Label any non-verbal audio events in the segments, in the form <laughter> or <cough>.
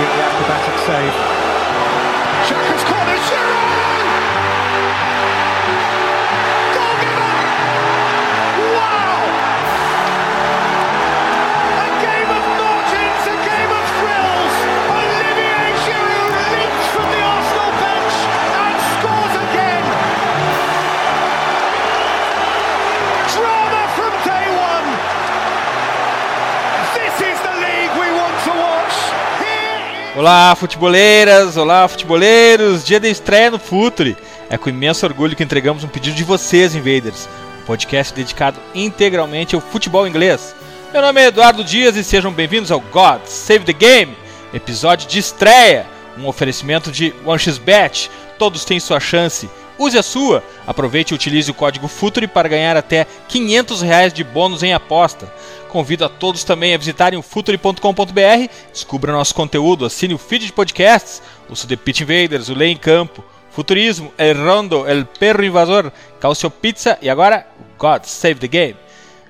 the acrobatic save. Olá, futeboleiras! Olá, futeboleiros! Dia de estreia no Futre. É com imenso orgulho que entregamos um pedido de vocês, Invaders. Um podcast dedicado integralmente ao futebol inglês. Meu nome é Eduardo Dias e sejam bem-vindos ao God Save the Game, episódio de estreia. Um oferecimento de OneXBet. Todos têm sua chance. Use a sua. Aproveite e utilize o código FUTURE para ganhar até 500 reais de bônus em aposta. Convido a todos também a visitarem o futuri.com.br, descubra nosso conteúdo, assine o feed de podcasts, o The Pitch Invaders, o Lei em Campo, Futurismo, El Rondo, El Perro Invasor, Calcio Pizza e agora God Save the Game.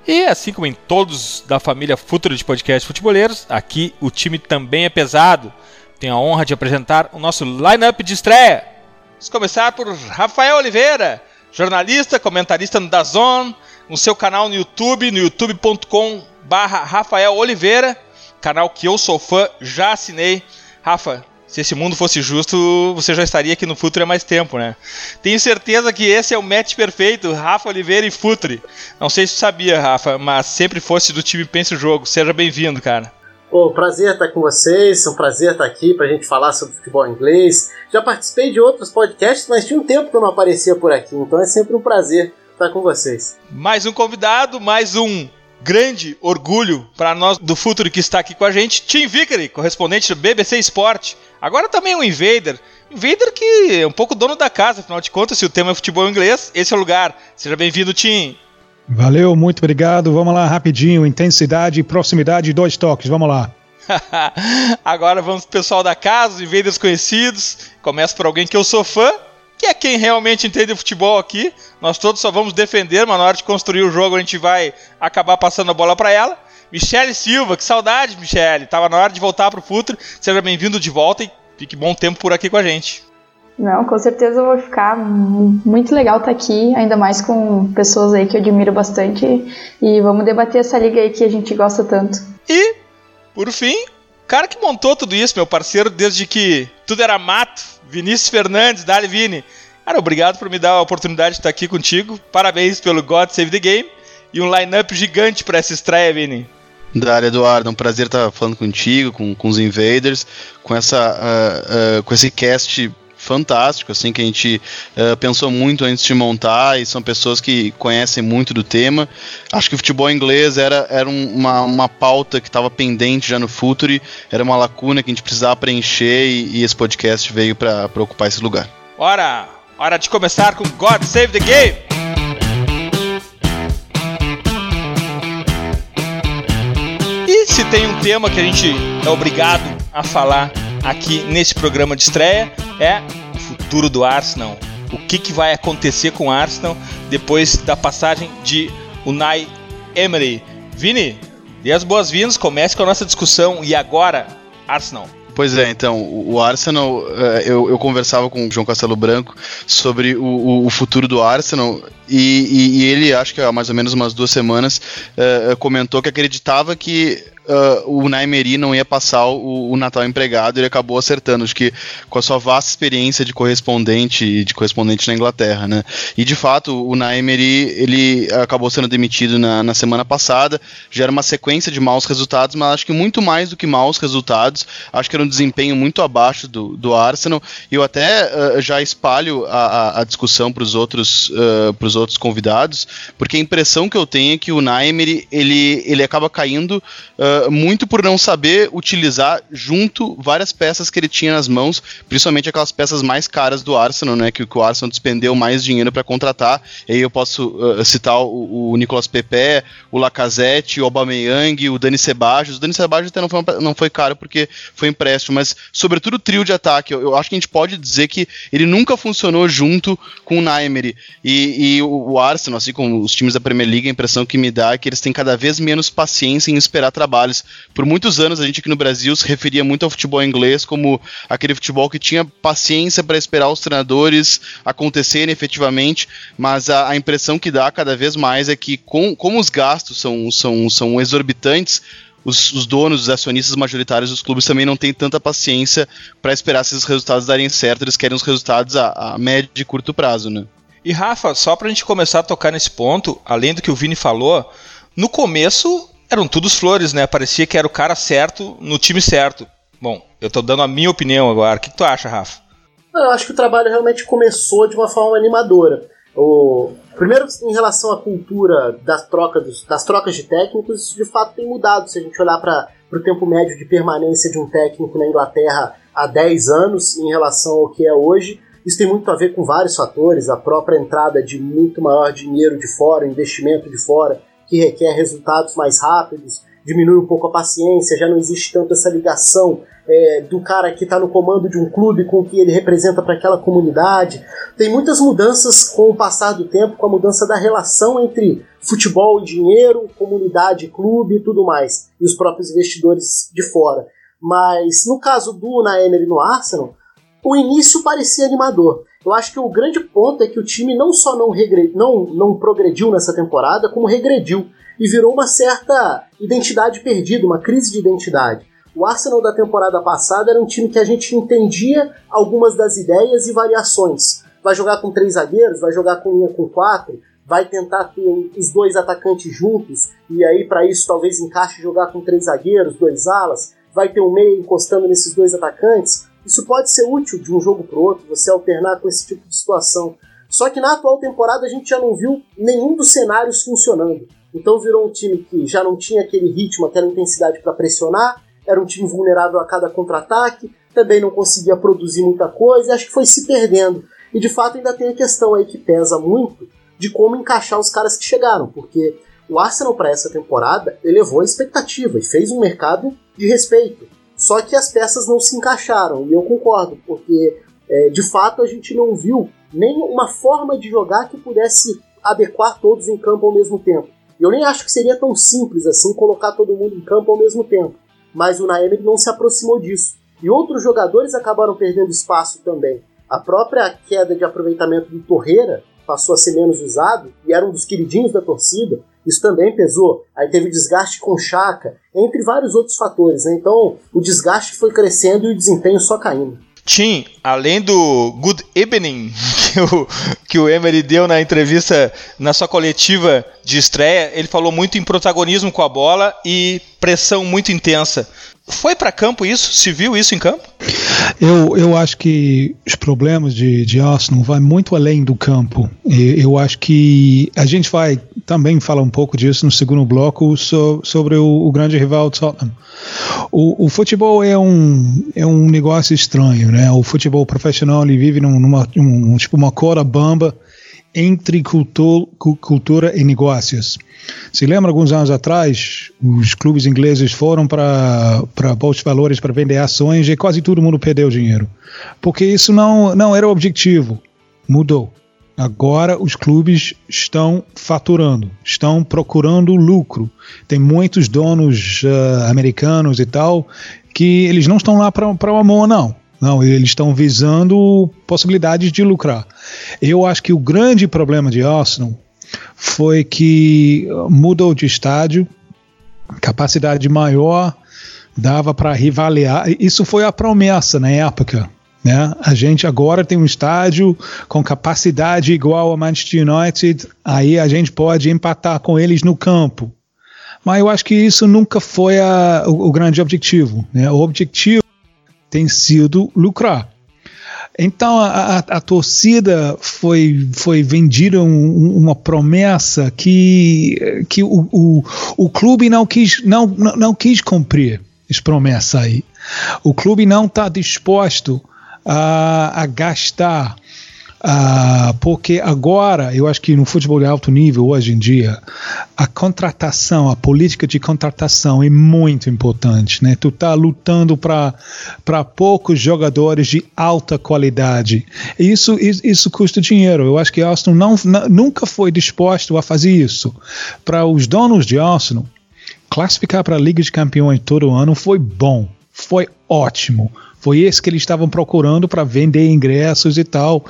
E assim como em todos da família Futuri de podcast futeboleiros, aqui o time também é pesado. Tenho a honra de apresentar o nosso lineup de estreia. Vamos começar por Rafael Oliveira, jornalista, comentarista no Dazon, no seu canal no YouTube, no youtube.com barra Rafael Oliveira, canal que eu sou fã, já assinei. Rafa, se esse mundo fosse justo, você já estaria aqui no Futre há mais tempo, né? Tenho certeza que esse é o match perfeito, Rafa Oliveira e Futre. Não sei se sabia, Rafa, mas sempre fosse do time Pense o Jogo. Seja bem-vindo, cara. Pô, prazer estar com vocês, é um prazer estar aqui pra gente falar sobre futebol inglês. Já participei de outros podcasts, mas tinha um tempo que eu não aparecia por aqui, então é sempre um prazer estar com vocês. Mais um convidado, mais um grande orgulho para nós do Futuro que está aqui com a gente, Tim Vickery, correspondente do BBC Sport. Agora também um Invader. Invader que é um pouco dono da casa, afinal de contas, se o tema é futebol inglês, esse é o lugar. Seja bem-vindo, Tim. Valeu, muito obrigado. Vamos lá, rapidinho. Intensidade, proximidade, dois toques. Vamos lá. <laughs> Agora vamos pro pessoal da casa, os Invaders conhecidos. Começa por alguém que eu sou fã, que é quem realmente entende o futebol aqui. Nós todos só vamos defender, mas na hora de construir o jogo a gente vai acabar passando a bola para ela. Michele Silva, que saudade, Michele. Tava na hora de voltar pro Futre. Seja bem-vindo de volta e fique bom tempo por aqui com a gente. Não, com certeza eu vou ficar mu- muito legal estar aqui, ainda mais com pessoas aí que eu admiro bastante. E vamos debater essa liga aí que a gente gosta tanto. E, por fim, o cara que montou tudo isso, meu parceiro, desde que tudo era mato, Vinícius Fernandes, Dali Vini. Cara, obrigado por me dar a oportunidade de estar aqui contigo. Parabéns pelo God Save the Game. E um line-up gigante para essa estreia, Vini. Dário Eduardo, é um prazer estar falando contigo, com, com os Invaders, com, essa, ah, ah, com esse cast fantástico, assim, que a gente ah, pensou muito antes de montar e são pessoas que conhecem muito do tema. Acho que o futebol inglês era, era um- uma, uma pauta que estava pendente já no Futuri, era uma lacuna que a gente precisava preencher e, e esse podcast veio para ocupar esse lugar. Hora! Hora de começar com God Save the Game! Se tem um tema que a gente é obrigado a falar aqui nesse programa de estreia é futuro do Arsenal. O que, que vai acontecer com o Arsenal depois da passagem de Unai Emery. Vini, dê as boas-vindas, comece com a nossa discussão. E agora, Arsenal? Pois é, então, o Arsenal, eh, eu, eu conversava com o João Castelo Branco sobre o, o- futuro do Arsenal e, e- e ele, acho que há mais ou menos umas duas semanas, eh, comentou que acreditava que eh, o Naimeri não ia passar o, o Natal empregado e ele acabou acertando, acho que com a sua vasta experiência de correspondente de correspondente na Inglaterra, né? E de fato, o Naimeri, ele acabou sendo demitido na, na semana passada, já era uma sequência de maus resultados, mas acho que muito mais do que maus resultados, acho que era um desempenho muito abaixo do, do Arsenal, e eu até eh, já espalho a, a- a discussão para os outros, os outros convidados, porque a impressão que eu tenho é que o Naemery, ele, ele acaba caindo eh, muito por não saber utilizar junto várias peças que ele tinha nas mãos, principalmente aquelas peças mais caras do Arsenal, né, que, que o Arsenal despendeu mais dinheiro para contratar, e aí eu posso eh, citar o, o Nicolas Pepe, o Lacazette, o Aubameyang, o Dani Ceballos, o Dani Ceballos até não foi, não foi caro porque foi empréstimo, mas sobretudo o trio de ataque, eu, eu acho que a gente pode dizer que ele nunca funcionou junto com o Naemery, e, e o, o Arsenal, assim como os times da Premier League, a impressão que me dá é que eles têm cada vez menos paciência em esperar trabalho trabalhos. Por muitos anos a gente aqui no Brasil se referia muito ao futebol inglês como aquele futebol que tinha paciência para esperar os treinadores acontecerem efetivamente, mas a, a, impressão que dá cada vez mais é que com, como os gastos são, são, são exorbitantes, os, os, donos, os acionistas majoritários dos clubes também não têm tanta paciência para esperar se esses resultados darem certo, eles querem os resultados a, a médio e curto prazo, né? E Rafa, só para a gente começar a tocar nesse ponto, além do que o Vini falou, no começo eram todos flores, né? Parecia que era o cara certo no time certo. Bom, eu estou dando a minha opinião agora. O que, tu acha, Rafa? Eu acho que o trabalho realmente começou de uma forma animadora. O... Primeiro, em relação à cultura das trocas, das trocas de técnicos, isso de fato tem mudado. Se a gente olhar para o tempo médio de permanência de um técnico na Inglaterra há 10 anos em relação ao que é hoje, isso tem muito a ver com vários fatores, a própria entrada de muito maior dinheiro de fora, investimento de fora, que requer resultados mais rápidos, diminui um pouco a paciência, já não existe tanto essa ligação é, do cara que está no comando de um clube com o que ele representa para aquela comunidade. Tem muitas mudanças com o passar do tempo, com a mudança da relação entre futebol e dinheiro, comunidade, clube e tudo mais, e os próprios investidores de fora. Mas no caso do Una Emery no Arsenal, o início parecia animador. Eu acho que o grande ponto é que o time não só não, regre... não, não progrediu nessa temporada, como regrediu e virou uma certa identidade perdida, uma crise de identidade. O Arsenal da temporada passada era um time que a gente entendia algumas das ideias e variações. Vai jogar com três zagueiros, vai jogar com linha com quatro, vai tentar ter os dois atacantes juntos, e aí para isso talvez encaixe jogar com três zagueiros, dois alas, vai ter um meio encostando nesses dois atacantes. Isso pode ser útil de um jogo para outro, você alternar com esse tipo de situação. Só que na atual temporada a gente já não viu nenhum dos cenários funcionando. Então virou um time que já não tinha aquele ritmo, aquela intensidade para pressionar, era um time vulnerável a cada contra-ataque, também não conseguia produzir muita coisa, e acho que foi se perdendo. E de fato ainda tem a questão aí que pesa muito de como encaixar os caras que chegaram, porque o Arsenal para essa temporada elevou a expectativa e fez um mercado de respeito. Só que as peças não se encaixaram, e eu concordo, porque é, de fato a gente não viu nem uma forma de jogar que pudesse adequar todos em campo ao mesmo tempo. Eu nem acho que seria tão simples assim colocar todo mundo em campo ao mesmo tempo, mas o Naemer não se aproximou disso. E outros jogadores acabaram perdendo espaço também. A própria queda de aproveitamento do Torreira passou a ser menos usado e era um dos queridinhos da torcida. Isso também pesou. Aí teve desgaste com Chaka, entre vários outros fatores. Né? Então o desgaste foi crescendo e o desempenho só caindo. Tim, além do good evening <laughs> que o, que o Emery deu na entrevista, na sua coletiva de estreia, ele falou muito em protagonismo com a bola e pressão muito intensa. Foi para campo isso? Se viu isso em campo? Eu, eu acho que os problemas de, de Arsenal vai muito além do campo. Eu acho que a gente vai também falar um pouco disso no segundo bloco so, sobre o, o, grande rival Tottenham. O, o, futebol é um, é um negócio estranho, né? O futebol profissional ele vive numa um, tipo uma corda bamba entre cultura, e negócios. Se lembra alguns anos atrás, os clubes ingleses foram para bolsa valores para vender ações e quase todo mundo perdeu dinheiro, porque isso não não era o objetivo. Mudou. Agora os clubes estão faturando, estão procurando lucro. Tem muitos donos uh, americanos e tal que eles não estão lá para o amor, não. Não, eles estão visando possibilidades de lucrar. Eu acho que o grande problema de Arsenal foi que mudou de estádio, capacidade maior, dava para rivaliar. Isso foi a promessa na época. Né? A gente agora tem um estádio com capacidade igual ao Manchester United, aí a gente pode empatar com eles no campo. Mas eu acho que isso nunca foi a, o, o grande objetivo. Né? O objetivo tem sido lucrar. Então a, a, a, torcida foi, foi vendida um, uma promessa que, que o, o, o clube não quis, não, não, não quis cumprir essa promessa aí. O clube não está disposto a, a gastar Uh, porque agora, eu acho que no futebol de alto nível, hoje em dia, a contratação, a política de contratação é muito importante. Né? Tu está lutando para poucos jogadores de alta qualidade. Isso, isso, isso, custa dinheiro. Eu acho que Arsenal não, não, nunca foi disposto a fazer isso. Para os donos de Arsenal, classificar para a Liga de Campeões todo ano foi bom, foi ótimo. Foi esse que eles estavam procurando para vender ingressos e tal.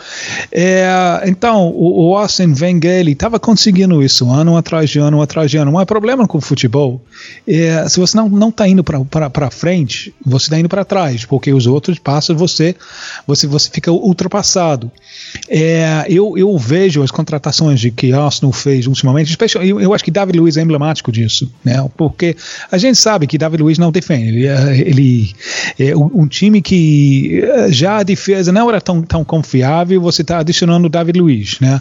É, então, o, o Austin Wenger estava conseguindo isso ano atrás de ano atrás de ano. Mas o problema com o futebol é se você não está indo para frente, você está indo para trás, porque os outros passam você, você, você fica ultrapassado. É, eu, eu vejo as contratações de que Arsenal fez ultimamente, especialmente, eu, eu acho que David Luiz é emblemático disso, né? porque a gente sabe que David Luiz não defende. Ele, ele é um time que eh, já a defesa não era tão, tão confiável, você está adicionando o David Luiz, né?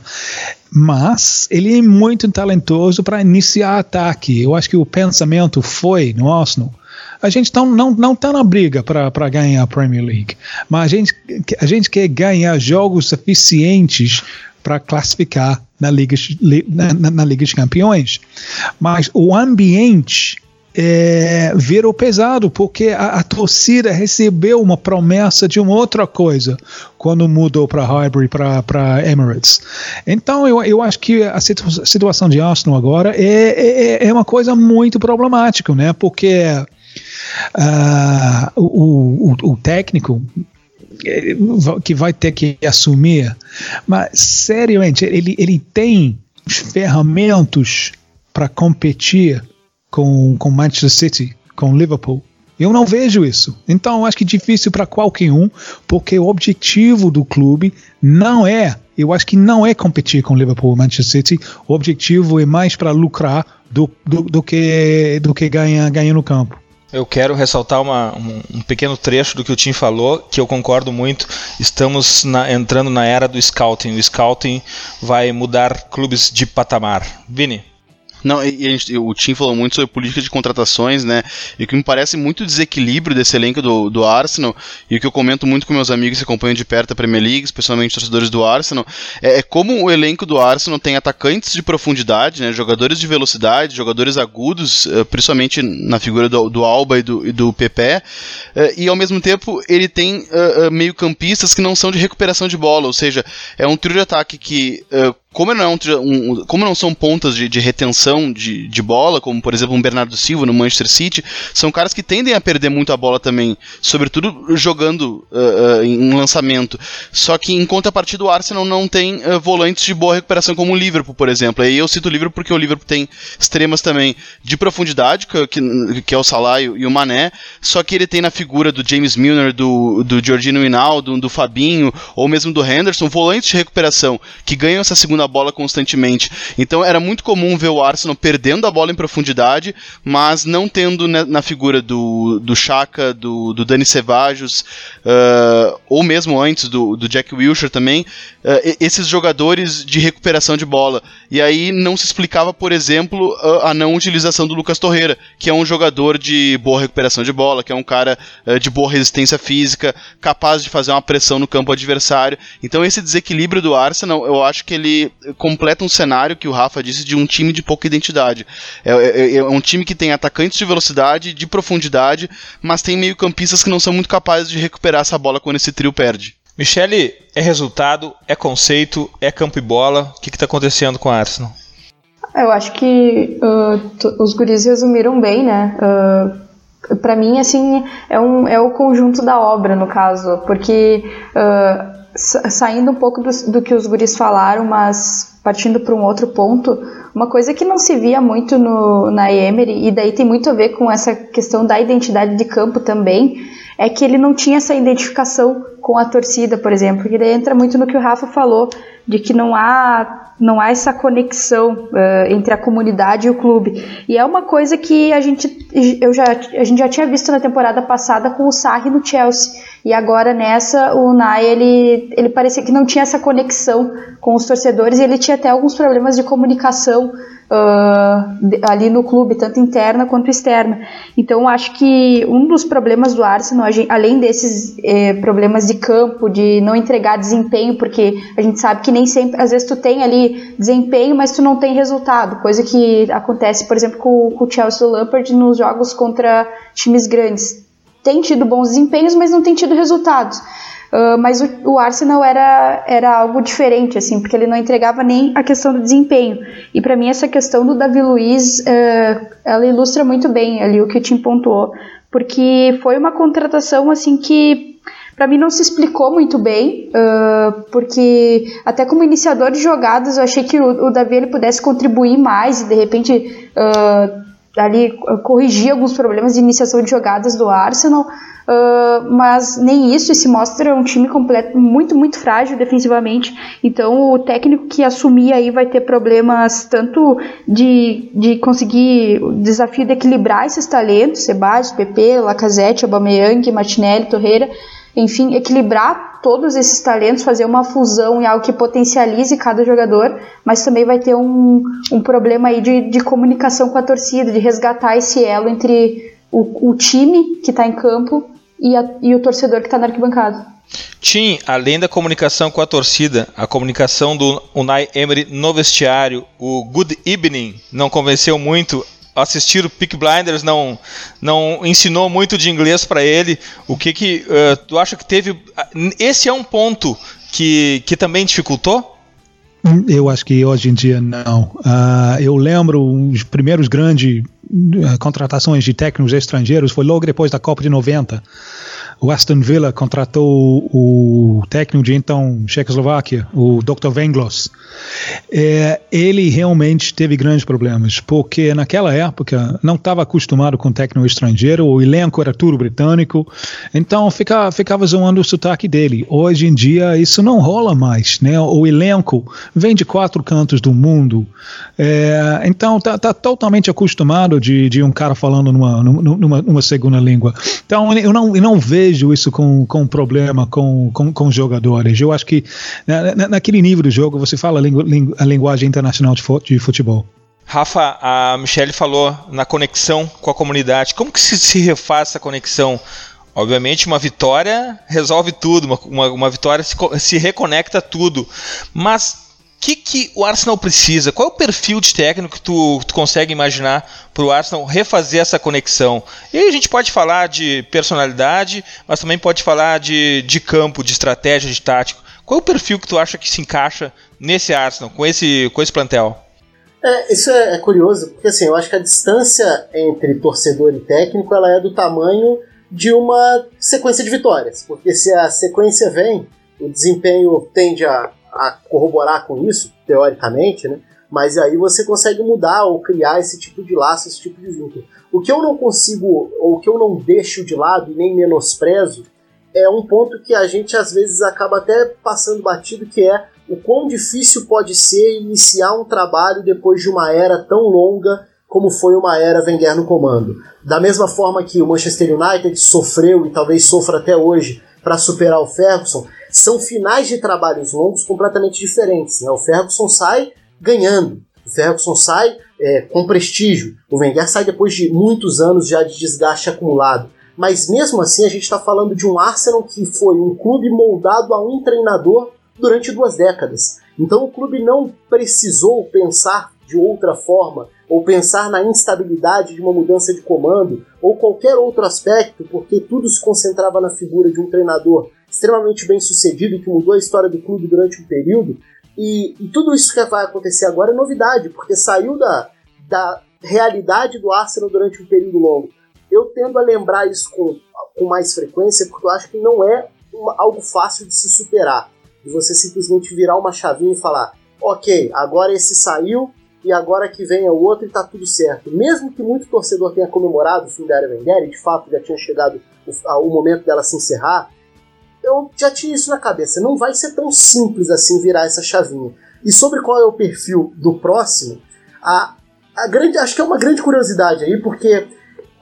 Mas ele é muito talentoso para iniciar ataque. Eu acho que o pensamento foi no Arsenal. A gente não não não está na briga para ganhar a Premier League, mas a gente a gente quer ganhar jogos suficientes para classificar na Liga, na, na, na Liga de Campeões. Mas o ambiente é, virou pesado, porque a, a, torcida recebeu uma promessa de uma outra coisa quando mudou para Highbury, para Emirates. Então eu, eu acho que a situ situação de Arsenal agora é, é, é, uma coisa muito problemática, né? porque uh, o, o, o técnico é, que vai ter que assumir, mas seriamente ele, ele tem ferramentas para competir com, com Manchester City, com Liverpool. Eu não vejo isso. Então, acho que é difícil para qualquer um, porque o objetivo do clube não é, eu acho que não é competir com Liverpool e Manchester City. O objetivo é mais para lucrar do, do, do, que, do que ganhar ganha no campo. Eu quero ressaltar uma, um, um, pequeno trecho do que o Tim falou, que eu concordo muito. Estamos na, entrando na era do scouting. O scouting vai mudar clubes de patamar. Vini. Não, e, gente, o Tim falou muito sobre política de contratações, né? E o que me parece muito desequilíbrio desse elenco do, do Arsenal, e o que eu comento muito com meus amigos que acompanham de perto a Premier League, especialmente torcedores do Arsenal, é, é como o elenco do Arsenal tem atacantes de profundidade, né? Jogadores de velocidade, jogadores agudos, uh, principalmente na figura do, do Alba e do, e do Pepe, uh, e ao mesmo tempo ele tem uh, meio-campistas que não são de recuperação de bola, ou seja, é um trio de ataque que como não, é um, um, como não são pontas de, de retenção de, de, bola, como por exemplo um Bernardo Silva no Manchester City, são caras que tendem a perder muito a bola também, sobretudo jogando uh, uh, em lançamento. Só que em contrapartida o Arsenal não tem uh, volantes de boa recuperação como o Liverpool, por exemplo. Aí eu cito o Liverpool porque o Liverpool tem extremas também de profundidade, que, que é o Salah e o Mané, só que ele tem na figura do James Milner, do, do Giorgino Hinaldo, do Fabinho, ou mesmo do Henderson, volantes de recuperação que ganham essa segunda a bola constantemente. Então era muito comum ver o Arsenal perdendo a bola em profundidade, mas não tendo na, figura do, do Chaka, do, do Dani Cevajos, uh, ou mesmo antes do, do Jack Wilshere também, uh, esses jogadores de recuperação de bola. E aí não se explicava, por exemplo, a, a não utilização do Lucas Torreira, que é um jogador de boa recuperação de bola, que é um cara uh, de boa resistência física, capaz de fazer uma pressão no campo adversário. Então esse desequilíbrio do Arsenal, eu acho que ele completa um cenário que o Rafa disse de um time de pouca identidade. É, é, é um time que tem atacantes de velocidade, de profundidade, mas tem meio-campistas que não são muito capazes de recuperar essa bola quando esse trio perde. Michele, é resultado, é conceito, é campo e bola. O que está acontecendo com a Arsenal? Eu acho que uh, os guris resumiram bem, né? Uh, para mim, assim, é, um, é o conjunto da obra, no caso, porque uh, saindo um pouco do, do, que os guris falaram, mas partindo para um outro ponto, uma coisa que não se via muito no, na Emery, e daí tem muito a ver com essa questão da identidade de campo também, é que ele não tinha essa identificação com a torcida, por exemplo, que daí entra muito no que o Rafa falou, de que não há não há essa conexão uh, entre a comunidade e o clube. E é uma coisa que a gente, eu já, a gente já tinha visto na temporada passada com o Sarri no Chelsea. E agora nessa, o Nai, ele, ele parecia que não tinha essa conexão com os torcedores e ele tinha até alguns problemas de comunicação uh, ali no clube, tanto interna quanto externa. Então, acho que um dos problemas do Arsenal, além desses eh, problemas de campo, de não entregar desempenho, porque a gente sabe que nem sempre, às vezes tu tem ali desempenho, mas tu não tem resultado, coisa que acontece, por exemplo, com, com o Chelsea Lampard nos jogos contra times grandes. Tem tido bons desempenhos, mas não tem tido resultados. Uh, mas o, o, Arsenal era, era algo diferente, assim, porque ele não entregava nem a questão do desempenho. E para mim essa questão do Davi Luiz, uh, ela ilustra muito bem ali o que o Tim pontuou, porque foi uma contratação assim que para mim não se explicou muito bem, uh, porque até como iniciador de jogadas eu achei que o, o Davi ele pudesse contribuir mais e de repente ali corrigir alguns problemas de iniciação de jogadas do Arsenal. Uh, mas nem isso, e se mostra um time completo, muito, muito frágil defensivamente. Então o técnico que assumir aí vai ter problemas tanto de, de conseguir o desafio de equilibrar esses talentos, Sebastião, PP, Lacazette, Aubameyang, Martinelli, Torreira, enfim, equilibrar todos esses talentos, fazer uma fusão em algo que potencialize cada jogador, mas também vai ter um, um problema aí de, de comunicação com a torcida, de resgatar esse elo entre o, o time que está em campo e, a, e o torcedor que está na arquibancada. Tim, além da comunicação com a torcida, a comunicação do Unai Emery no vestiário, o Good Evening não convenceu muito. Assistir o Peak Blinders não, não ensinou muito de inglês para ele. O que que uh, tu acha que teve? Esse é um ponto que, que também dificultou? Eu acho que hoje em dia não. Uh, eu lembro os primeiros grandes uh, contratações de técnicos estrangeiros foi logo depois da Copa de 90 o Aston Villa contratou o técnico de então Checoslováquia, o Dr. Venglos. É, ele realmente teve grandes problemas, porque naquela época não estava acostumado com técnico estrangeiro, o elenco era tudo britânico, então ficava, ficava zoando o sotaque dele. Hoje em dia isso não rola mais, né? O elenco vem de quatro cantos do mundo, é, então tá, tá, totalmente acostumado de, de um cara falando numa, numa, numa segunda língua. Então eu não, eu não vejo vejo isso com, com problema com, com, com jogadores. Eu acho que na, naquele nível do jogo você fala a, lingu, a linguagem internacional de futebol. Rafa, a Michelle falou na conexão com a comunidade. Como que se, se refaz essa conexão? Obviamente, uma vitória resolve tudo, uma, uma, uma vitória se, se reconecta tudo. Mas que, que o Arsenal precisa? Qual é o perfil de técnico que tu, tu consegue imaginar para o Arsenal refazer essa conexão? E aí a gente pode falar de personalidade, mas também pode falar de, de campo, de estratégia, de tático. Qual é o perfil que tu acha que se encaixa nesse Arsenal, com esse, com esse plantel? É, isso é, é curioso, porque assim, eu acho que a distância entre torcedor e técnico ela é do tamanho de uma sequência de vitórias. Porque se a sequência vem, o desempenho tende a a corroborar com isso, teoricamente, né? Mas aí você consegue mudar ou criar esse tipo de laço, esse tipo de vínculo. O que eu não consigo, ou que eu não deixo de lado e nem menosprezo, é um ponto que a gente às vezes acaba até passando batido, que é o quão difícil pode ser iniciar um trabalho depois de uma era tão longa como foi uma era Wenger no comando. Da mesma forma que o Manchester United sofreu e talvez sofra até hoje para superar o Ferguson, são finais de trabalhos longos completamente diferentes. Né? O Ferguson sai ganhando, o Ferguson sai é, com prestígio, o Wenger sai depois de muitos anos já de desgaste acumulado. Mas mesmo assim a gente está falando de um Arsenal que foi um clube moldado a um treinador durante duas décadas. Então o clube não precisou pensar de outra forma, ou pensar na instabilidade de uma mudança de comando, ou qualquer outro aspecto, porque tudo se concentrava na figura de um treinador extremamente bem sucedido que mudou a história do clube durante um período. E, e tudo isso que vai acontecer agora é novidade, porque saiu da, da realidade do Arsenal durante um período longo. Eu tendo a lembrar isso com, com mais frequência, porque eu acho que não é uma, algo fácil de se superar. De você simplesmente virar uma chavinha e falar: ok, agora esse saiu e agora que vem o outro e tá tudo certo. Mesmo que muito torcedor tenha comemorado o fim da era e de fato já tinha chegado o, o momento dela se encerrar, eu já tinha isso na cabeça. Não vai ser tão simples assim virar essa chavinha. E sobre qual é o perfil do próximo, a, a grande, acho que é uma grande curiosidade aí, porque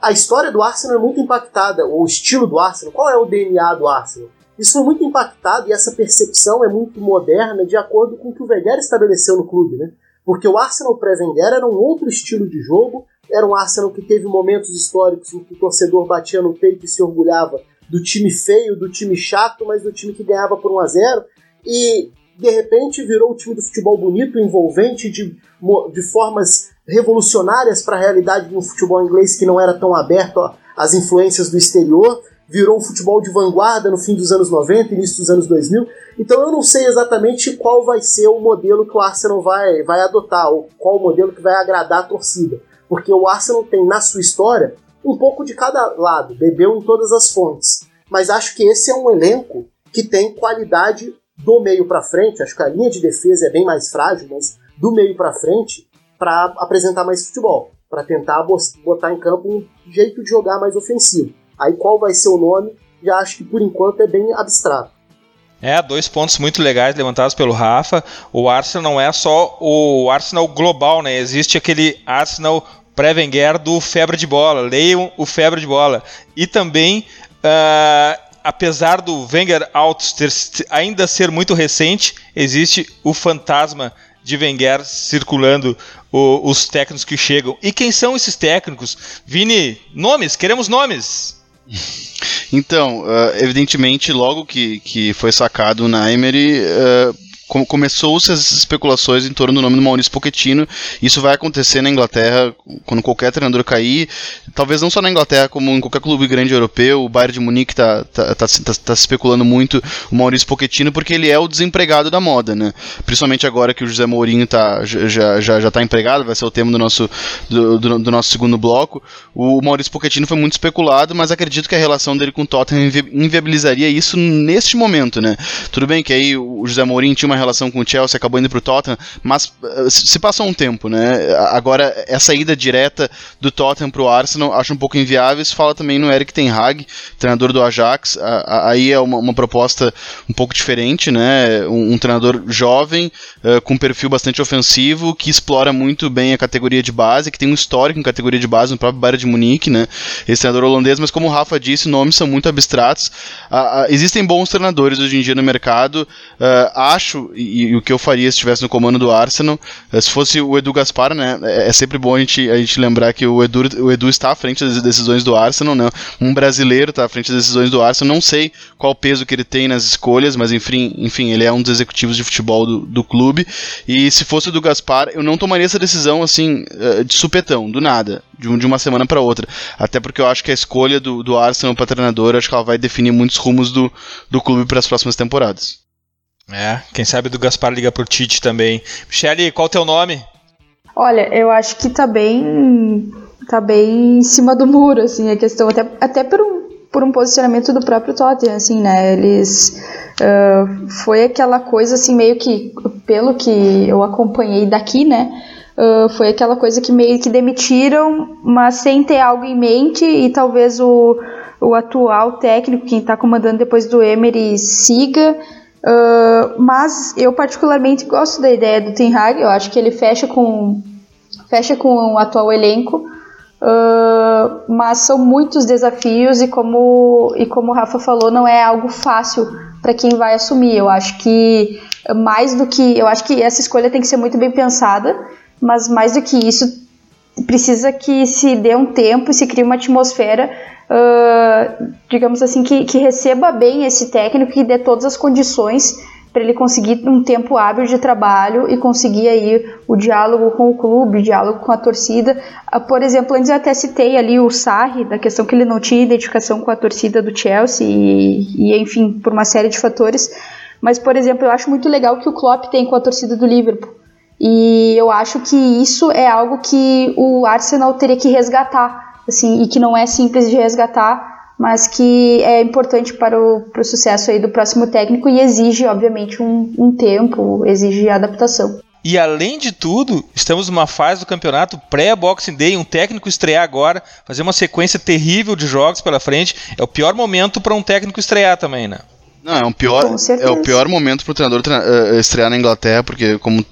a história do Arsenal é muito impactada, o estilo do Arsenal, qual é o DNA do Arsenal? Isso é muito impactado e essa percepção é muito moderna de acordo com o que o Wenger estabeleceu no clube, né? Porque o Arsenal pré-Wenger era um outro estilo de jogo, era um Arsenal que teve momentos históricos em que o torcedor batia no peito e se orgulhava do time feio, do time chato, mas do time que ganhava por 1 a 0 e de repente virou o time do futebol bonito, envolvente, de, de formas revolucionárias para a realidade de um futebol inglês que não era tão aberto as influências do exterior, virou um futebol de vanguarda no fim dos anos 90, início dos anos 2000. Então eu não sei exatamente qual vai ser o modelo que o Arsenal vai, vai adotar, ou qual o modelo que vai agradar a torcida. Porque o Arsenal tem na sua história um pouco de cada lado, bebeu em todas as fontes. Mas acho que esse é um elenco que tem qualidade do meio para frente. Acho que a linha de defesa é bem mais frágil, mas do meio para frente para apresentar mais futebol, para tentar botar em campo um jeito de jogar mais ofensivo. Aí qual vai ser o nome? Já acho que por enquanto é bem abstrato. É, dois pontos muito legais levantados pelo Rafa. O Arsenal não é só o Arsenal global, né? Existe aquele Arsenal pré-Wenger do Febre de Bola. Leiam o Febre de Bola. E também, uh, apesar do Wenger out ter, ainda ser muito recente, existe o fantasma de Wenger circulando o, os técnicos que chegam. E quem são esses técnicos? Vini, nomes, queremos nomes. Então, uh, evidentemente, logo que, que foi sacado na Emery, uh, começou-se as especulações em torno do nome do Maurício Pochettino. Isso vai acontecer na Inglaterra quando qualquer treinador cair. Talvez não só na Inglaterra, como em qualquer clube grande europeu. O Bayern de Munique está tá, tá, tá, tá, especulando muito o Maurício Pochettino porque ele é o desempregado da moda, né? Principalmente agora que o José Mourinho tá, já, já, já tá empregado, vai ser o tema do nosso, do, do, do nosso segundo bloco. O Maurício Pochettino foi muito especulado, mas acredito que a relação dele com o Tottenham inviabilizaria isso neste momento, né? Tudo bem que aí o José Mourinho tinha uma relação com o Chelsea, acabou indo pro Tottenham, mas eh, se passou um tempo, né? Agora, essa ida direta do Tottenham pro Arsenal, acho um pouco inviável. Isso fala também no Eric Ten Hag, treinador do Ajax. Aí é uma, uma proposta um pouco diferente, né? Um, um treinador jovem, uh, com um perfil bastante ofensivo, que explora muito bem a categoria de base, que tem um histórico em categoria de base no próprio Bayern de Munique, né? Esse treinador holandês, mas como o Rafa disse, nomes são muito abstratos. Existem bons treinadores hoje em dia no mercado. acho e, e, o que eu faria se estivesse no comando do Arsenal. Eh, se fosse o Edu Gaspar, né? É, é, sempre bom a gente, a gente lembrar que o Edu, o Edu está à frente das decisões do Arsenal, né? Um brasileiro está à frente das decisões do Arsenal. Não sei qual peso que ele tem nas escolhas, mas enfim, enfim ele é um dos executivos de futebol do, do clube. E se fosse o Edu Gaspar, eu não tomaria essa decisão assim, eh, de supetão, do nada, de, de uma semana para outra. Até porque eu acho que a escolha do, do Arsenal para treinador, acho que ela vai definir muitos rumos do, do clube para as próximas temporadas. É, quem sabe do Gaspar liga pro Tite também. Michele, qual o teu nome? Olha, eu acho que tá bem. tá bem em cima do muro, assim, a questão, até, até por, um, por um posicionamento do próprio Tottenham, assim, né? Eles. Uh, foi aquela coisa, assim, meio que, pelo que eu acompanhei daqui, né? Uh, foi aquela coisa que meio que demitiram, mas sem ter algo em mente e talvez o, o atual técnico, quem está comandando depois do Emery, siga. Uh, mas eu particularmente gosto da ideia do Ten Hag, eu acho que ele fecha com fecha com o atual elenco, uh, mas são muitos desafios e como e como o Rafa falou, não é algo fácil para quem vai assumir. Eu acho que mais do que eu acho que essa escolha tem que ser muito bem pensada, mas mais do que isso precisa que se dê um tempo e se crie uma atmosfera uh, digamos assim, que, que receba bem esse técnico, que dê todas as condições para ele conseguir um tempo hábil de trabalho e conseguir aí o diálogo com o clube, o diálogo com a torcida. Uh, por exemplo, antes eu até citei ali o Sarri, da questão que ele não tinha identificação com a torcida do Chelsea e, e enfim, por uma série de fatores. Mas, por exemplo, eu acho muito legal que o Klopp tem com a torcida do Liverpool. E eu acho que isso é algo que o Arsenal teria que resgatar assim, e que não é simples de resgatar, mas que é importante para o, para o sucesso aí do próximo técnico e exige, obviamente, um, um tempo, exige adaptação. E além de tudo, estamos numa fase do campeonato pré-Boxing Day, um técnico estrear agora, fazer uma sequência terrível de jogos pela frente. É o pior momento para um técnico estrear também, né? Não, é um pior, é o pior momento para o treinador uh, estrear na Inglaterra, porque como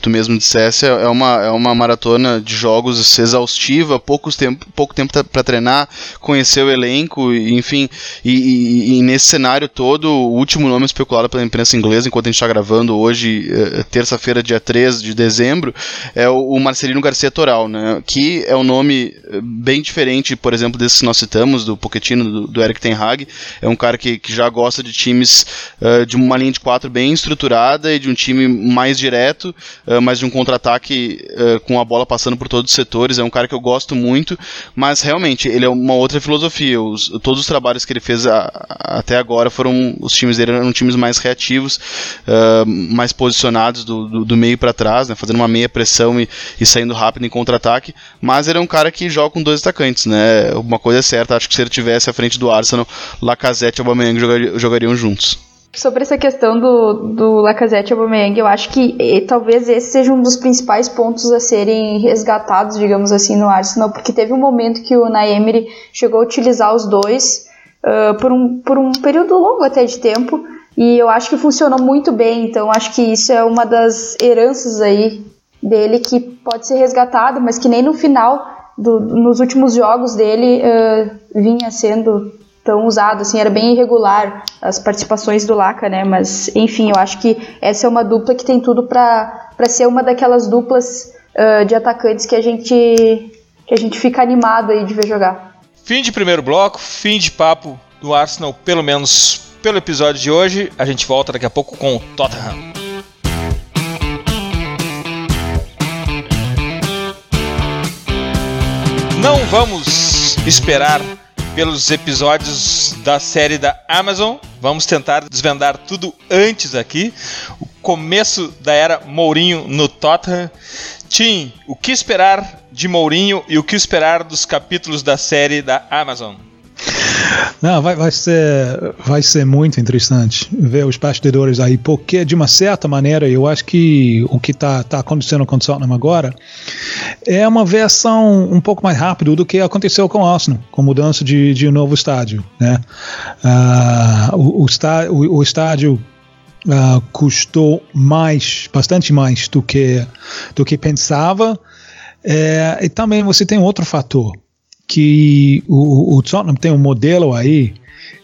tu mesmo dissesse, é uma, é uma maratona de jogos exaustiva, poucos tempo, pouco tempo para treinar, conhecer o elenco, enfim, e, e, e, nesse cenário todo, o último nome especulado pela imprensa inglesa, enquanto a gente está gravando hoje, uh, terça-feira, dia 3 de dezembro, é o, o, Marcelino Garcia Toral, né, que é um nome bem diferente, por exemplo, desse que nós citamos, do Pochettino, do, do Eric Ten Hag, é um cara que, que já gosta de time times uh, de uma linha de quatro bem estruturada e de um time mais direto, uh, mas de um contra-ataque uh, com a bola passando por todos os setores. É um cara que eu gosto muito, mas realmente ele é uma outra filosofia. Os, todos os trabalhos que ele fez a, até agora foram os times dele eram times mais reativos, mais posicionados do, do, do meio para trás, né, fazendo uma meia pressão e, e saindo rápido em contra-ataque. Mas ele é um cara que joga com dois atacantes, né? Uma coisa é certa, acho que se ele tivesse à frente do Arsenal, Lacazette e Aubameyang jogariam juntos. Sobre essa questão do, do Lacazette e Aubameyang, eu acho que e, talvez esse seja um dos principais pontos a serem resgatados, digamos assim, no Arsenal, porque teve um momento que o Naemery chegou a utilizar os dois uh, por, um, por um período longo até de tempo, e eu acho que funcionou muito bem, então acho que isso é uma das heranças aí dele que pode ser resgatado, mas que nem no final do, nos últimos jogos dele uh, vinha sendo tão usado, assim, era bem irregular as participações do Laca, né? Mas, enfim, eu acho que essa é uma dupla que tem tudo para ser uma daquelas duplas uh, de atacantes que a gente que a gente fica animado aí de ver jogar. Fim de primeiro bloco, fim de papo do Arsenal, pelo menos pelo episódio de hoje. A gente volta daqui a pouco com o Tottenham. Não vamos esperar pelos episódios da série da Amazon. Vamos tentar desvendar tudo antes aqui. O começo da era Mourinho no Tottenham. Tim, o que esperar de Mourinho e o que esperar dos capítulos da série da Amazon? Não, vai, vai, ser, vai ser muito interessante ver os bastidores aí, porque de uma certa maneira eu acho que o que está tá acontecendo com o Tottenham agora é uma versão um pouco mais rápida do que aconteceu com o Arsenal, com mudança de, de um novo estádio. Né? Uh, o, o, está, o, o estádio Uh, custou mais, bastante mais do que, do que pensava. É, e também você tem outro fator que o, o Tottenham tem um modelo aí,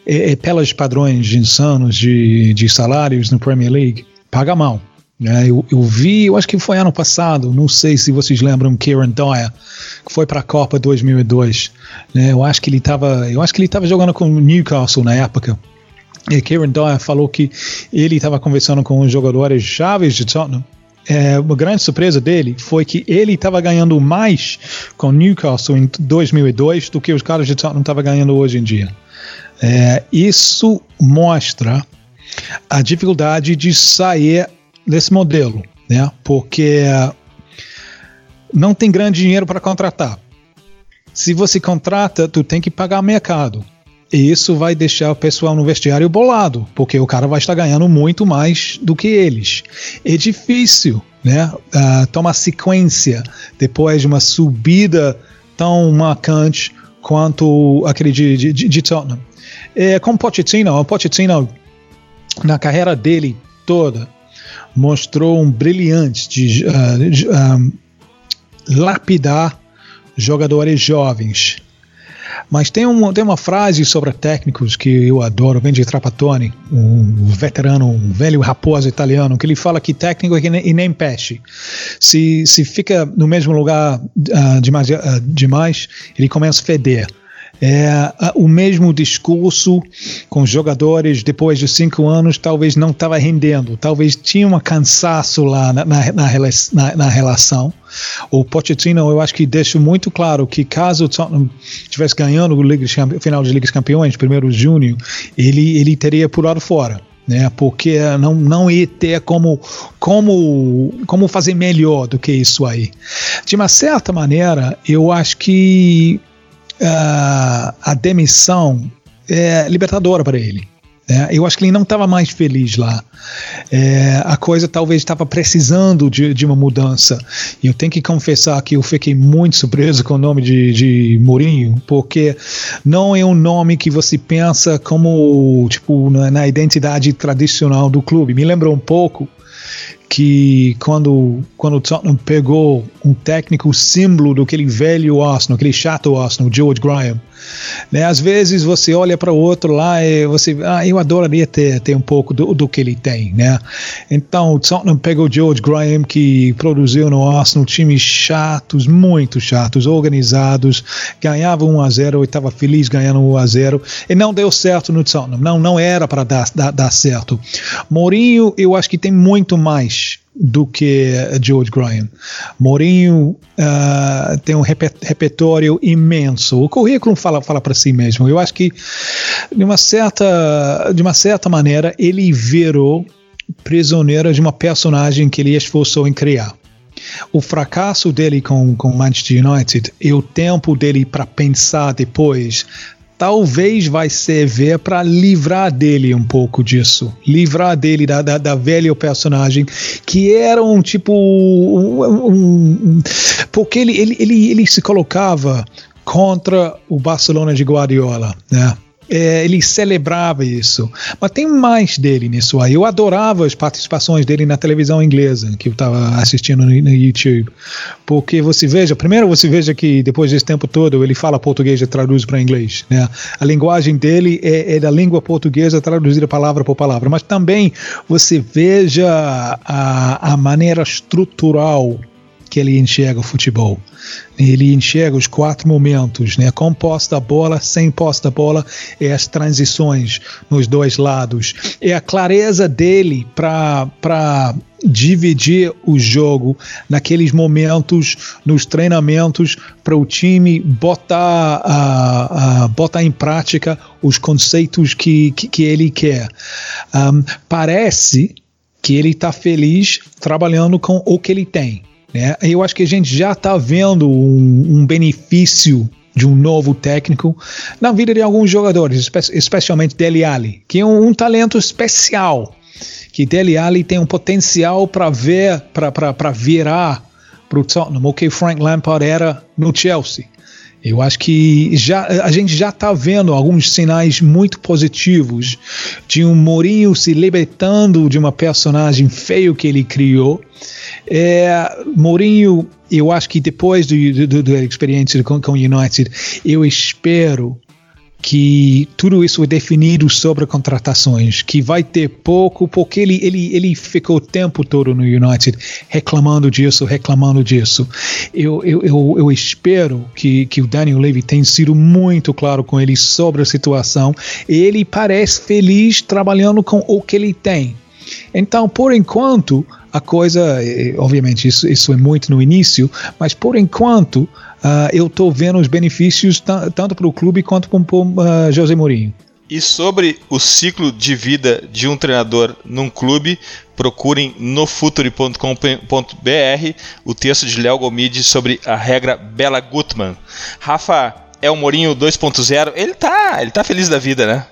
é, é pelos padrões insanos de, de salários no Premier League, paga mal. Né? Eu, eu, vi, eu acho que foi ano passado, não sei se vocês lembram, Kieran Dyer, que foi para a Copa 2002. Né? Eu acho que ele estava, eu acho que ele estava jogando com o Newcastle na época. E Kieran Dyer falou que ele estava conversando com os jogadores chaves de Tottenham é, uma grande surpresa dele foi que ele estava ganhando mais com Newcastle em 2002 do que os caras de Tottenham estavam ganhando hoje em dia. É, isso mostra a dificuldade de sair desse modelo, né? Porque não tem grande dinheiro para contratar. Se você contrata, tu tem que pagar mercado. E isso vai deixar o pessoal no vestiário bolado, porque o cara vai estar ganhando muito mais do que eles. É difícil, né? Uh, tomar sequência depois de uma subida tão marcante quanto aquele de, de, de Tottenham. É, com Pochettino, o Pochettino na carreira dele toda mostrou um brilhante de, uh, de um, lapidar jogadores jovens mas tem, um, tem uma frase sobre técnicos que eu adoro, vem de Trapattoni, um veterano, um velho raposo italiano, que ele fala que técnico é que nem, nem peixe. Se, se fica no mesmo lugar uh, demais, uh, demais, ele começa a feder é, o mesmo discurso com jogadores depois de cinco anos talvez não estava rendendo, talvez tinha um cansaço lá na, na, na, na, relação. O Pochettino, eu acho que deixa muito claro que caso o Tottenham estivesse ganhando o Liga, final de Liga dos Campeões, primeiro de junho, ele, ele teria pulado fora. Né, porque não, não ia ter como, como, como fazer melhor do que isso aí. De uma certa maneira, eu acho que uh, a demissão é libertadora para ele. É, eu acho que ele não estava mais feliz lá. É, a coisa talvez estava precisando de, de, uma mudança. E eu tenho que confessar que eu fiquei muito surpreso com o nome de, de Mourinho, porque não é um nome que você pensa como tipo na, na identidade tradicional do clube. Me lembra um pouco que quando, quando o Tottenham pegou um técnico símbolo do aquele velho Arsenal, aquele chato Arsenal, George Graham, Né? Às vezes você olha para o outro lá e você, ah, eu adoraria ter, ter um pouco do, do que ele tem, né? Então, o Tottenham pegou George Graham, que produziu no Arsenal times chatos, muito chatos, organizados, ganhava 1 a 0 e estava feliz ganhando 1 a 0 e não deu certo no Tottenham, não, não era para dar, dar, dar certo. Mourinho, eu acho que tem muito mais do que George Graham. Mourinho uh, tem um repertório imenso. O currículo fala, fala para si mesmo. Eu acho que de uma certa, de uma certa maneira ele virou prisioneiro de uma personagem que ele esforçou em criar. O fracasso dele com o Manchester United e o tempo dele para pensar depois talvez vai servir para livrar dele um pouco disso, livrar dele da, da, da velha personagem que era um tipo um, um, porque ele, ele, ele, ele se colocava contra o Barcelona de Guardiola, né? É, ele celebrava isso. Mas tem mais dele nisso aí. Eu adorava as participações dele na televisão inglesa, que eu estava assistindo no, no, YouTube. Porque você veja, primeiro você veja que depois desse tempo todo ele fala português e traduz para inglês. Né? A linguagem dele é, é, da língua portuguesa traduzida palavra por palavra. Mas também você veja a, a maneira estrutural que ele enxerga o futebol. Ele enxerga os quatro momentos, né? com posse da bola, sem posse da bola, e as transições nos dois lados. É a clareza dele para dividir o jogo naqueles momentos, nos treinamentos, para o time botar, uh, botar em prática os conceitos que, que, que ele quer. Um, parece que ele está feliz trabalhando com o que ele tem. Né? Eu acho que a gente já está vendo um, um benefício de um novo técnico na vida de alguns jogadores, espe especialmente Dele Alli, que é um, um talento especial, que Dele Alli tem um potencial para ver, para virar para o Tottenham, o que Frank Lampard era no Chelsea. Eu acho que já, a gente já está vendo alguns sinais muito positivos de um Mourinho se libertando de uma personagem feio que ele criou. É, Mourinho, eu acho que depois do, da experiência com o United, eu espero que tudo isso é definido sobre contratações, que vai ter pouco, porque ele, ele, ele ficou o tempo todo no United reclamando disso, reclamando disso. Eu, eu, eu, eu espero que, que o Daniel Levy tenha sido muito claro com ele sobre a situação. Ele parece feliz trabalhando com o que ele tem. Então, por enquanto, a coisa, obviamente, isso, isso é muito no início, mas por enquanto uh, eu estou vendo os benefícios tanto para o clube quanto para o uh, José Mourinho. E sobre o ciclo de vida de um treinador num clube, procurem no futuri.com.br o texto de Léo Gomide sobre a regra Bela Gutmann. Rafa, é o Mourinho 2.0? Ele tá, ele tá feliz da vida, né?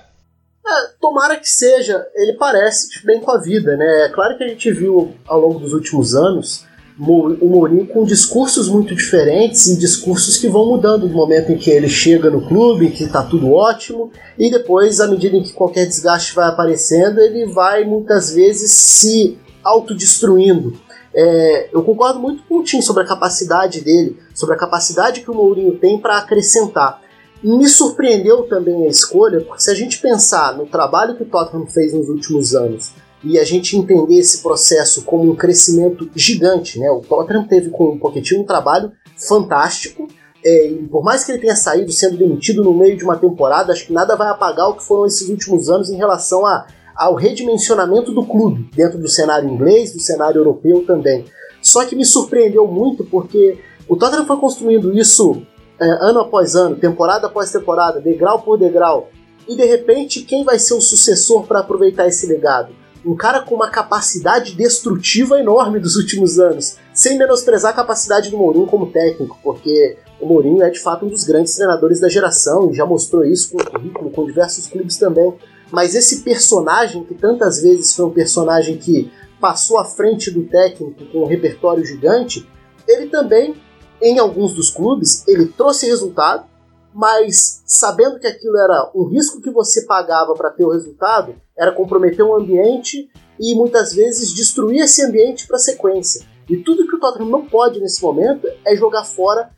É, tomara que seja, ele parece bem com a vida, né? É claro que a gente viu ao longo dos últimos anos o Mourinho com discursos muito diferentes e discursos que vão mudando no momento em que ele chega no clube, que está tudo ótimo, e depois, à medida em que qualquer desgaste vai aparecendo, ele vai muitas vezes se autodestruindo. É, eu concordo muito com o Tim sobre a capacidade dele, sobre a capacidade que o Mourinho tem para acrescentar. Me surpreendeu também a escolha, porque se a gente pensar no trabalho que o Tottenham fez nos últimos anos, e a gente entender esse processo como um crescimento gigante, né? O Tottenham teve com o Pochettino um trabalho fantástico, é, e por mais que ele tenha saído sendo demitido no meio de uma temporada, acho que nada vai apagar o que foram esses últimos anos em relação a, ao redimensionamento do clube, dentro do cenário inglês, do cenário europeu também. Só que me surpreendeu muito porque o Tottenham foi construindo isso é, ano após ano, temporada após temporada, degrau por degrau, e de repente quem vai ser o sucessor para aproveitar esse legado? um cara com uma capacidade destrutiva enorme dos últimos anos, sem menosprezar a capacidade do Mourinho como técnico, porque o Mourinho é de fato um dos grandes treinadores da geração e já mostrou isso com o currículo, com diversos clubes também. Mas esse personagem, que tantas vezes foi um personagem que passou à frente do técnico com um repertório gigante, ele também, em alguns dos clubes, ele trouxe resultado, mas sabendo que aquilo era um risco que você pagava para ter o resultado, era comprometer um ambiente e muitas vezes destruir esse ambiente para a sequência. E tudo que o Tottenham não pode nesse momento é jogar fora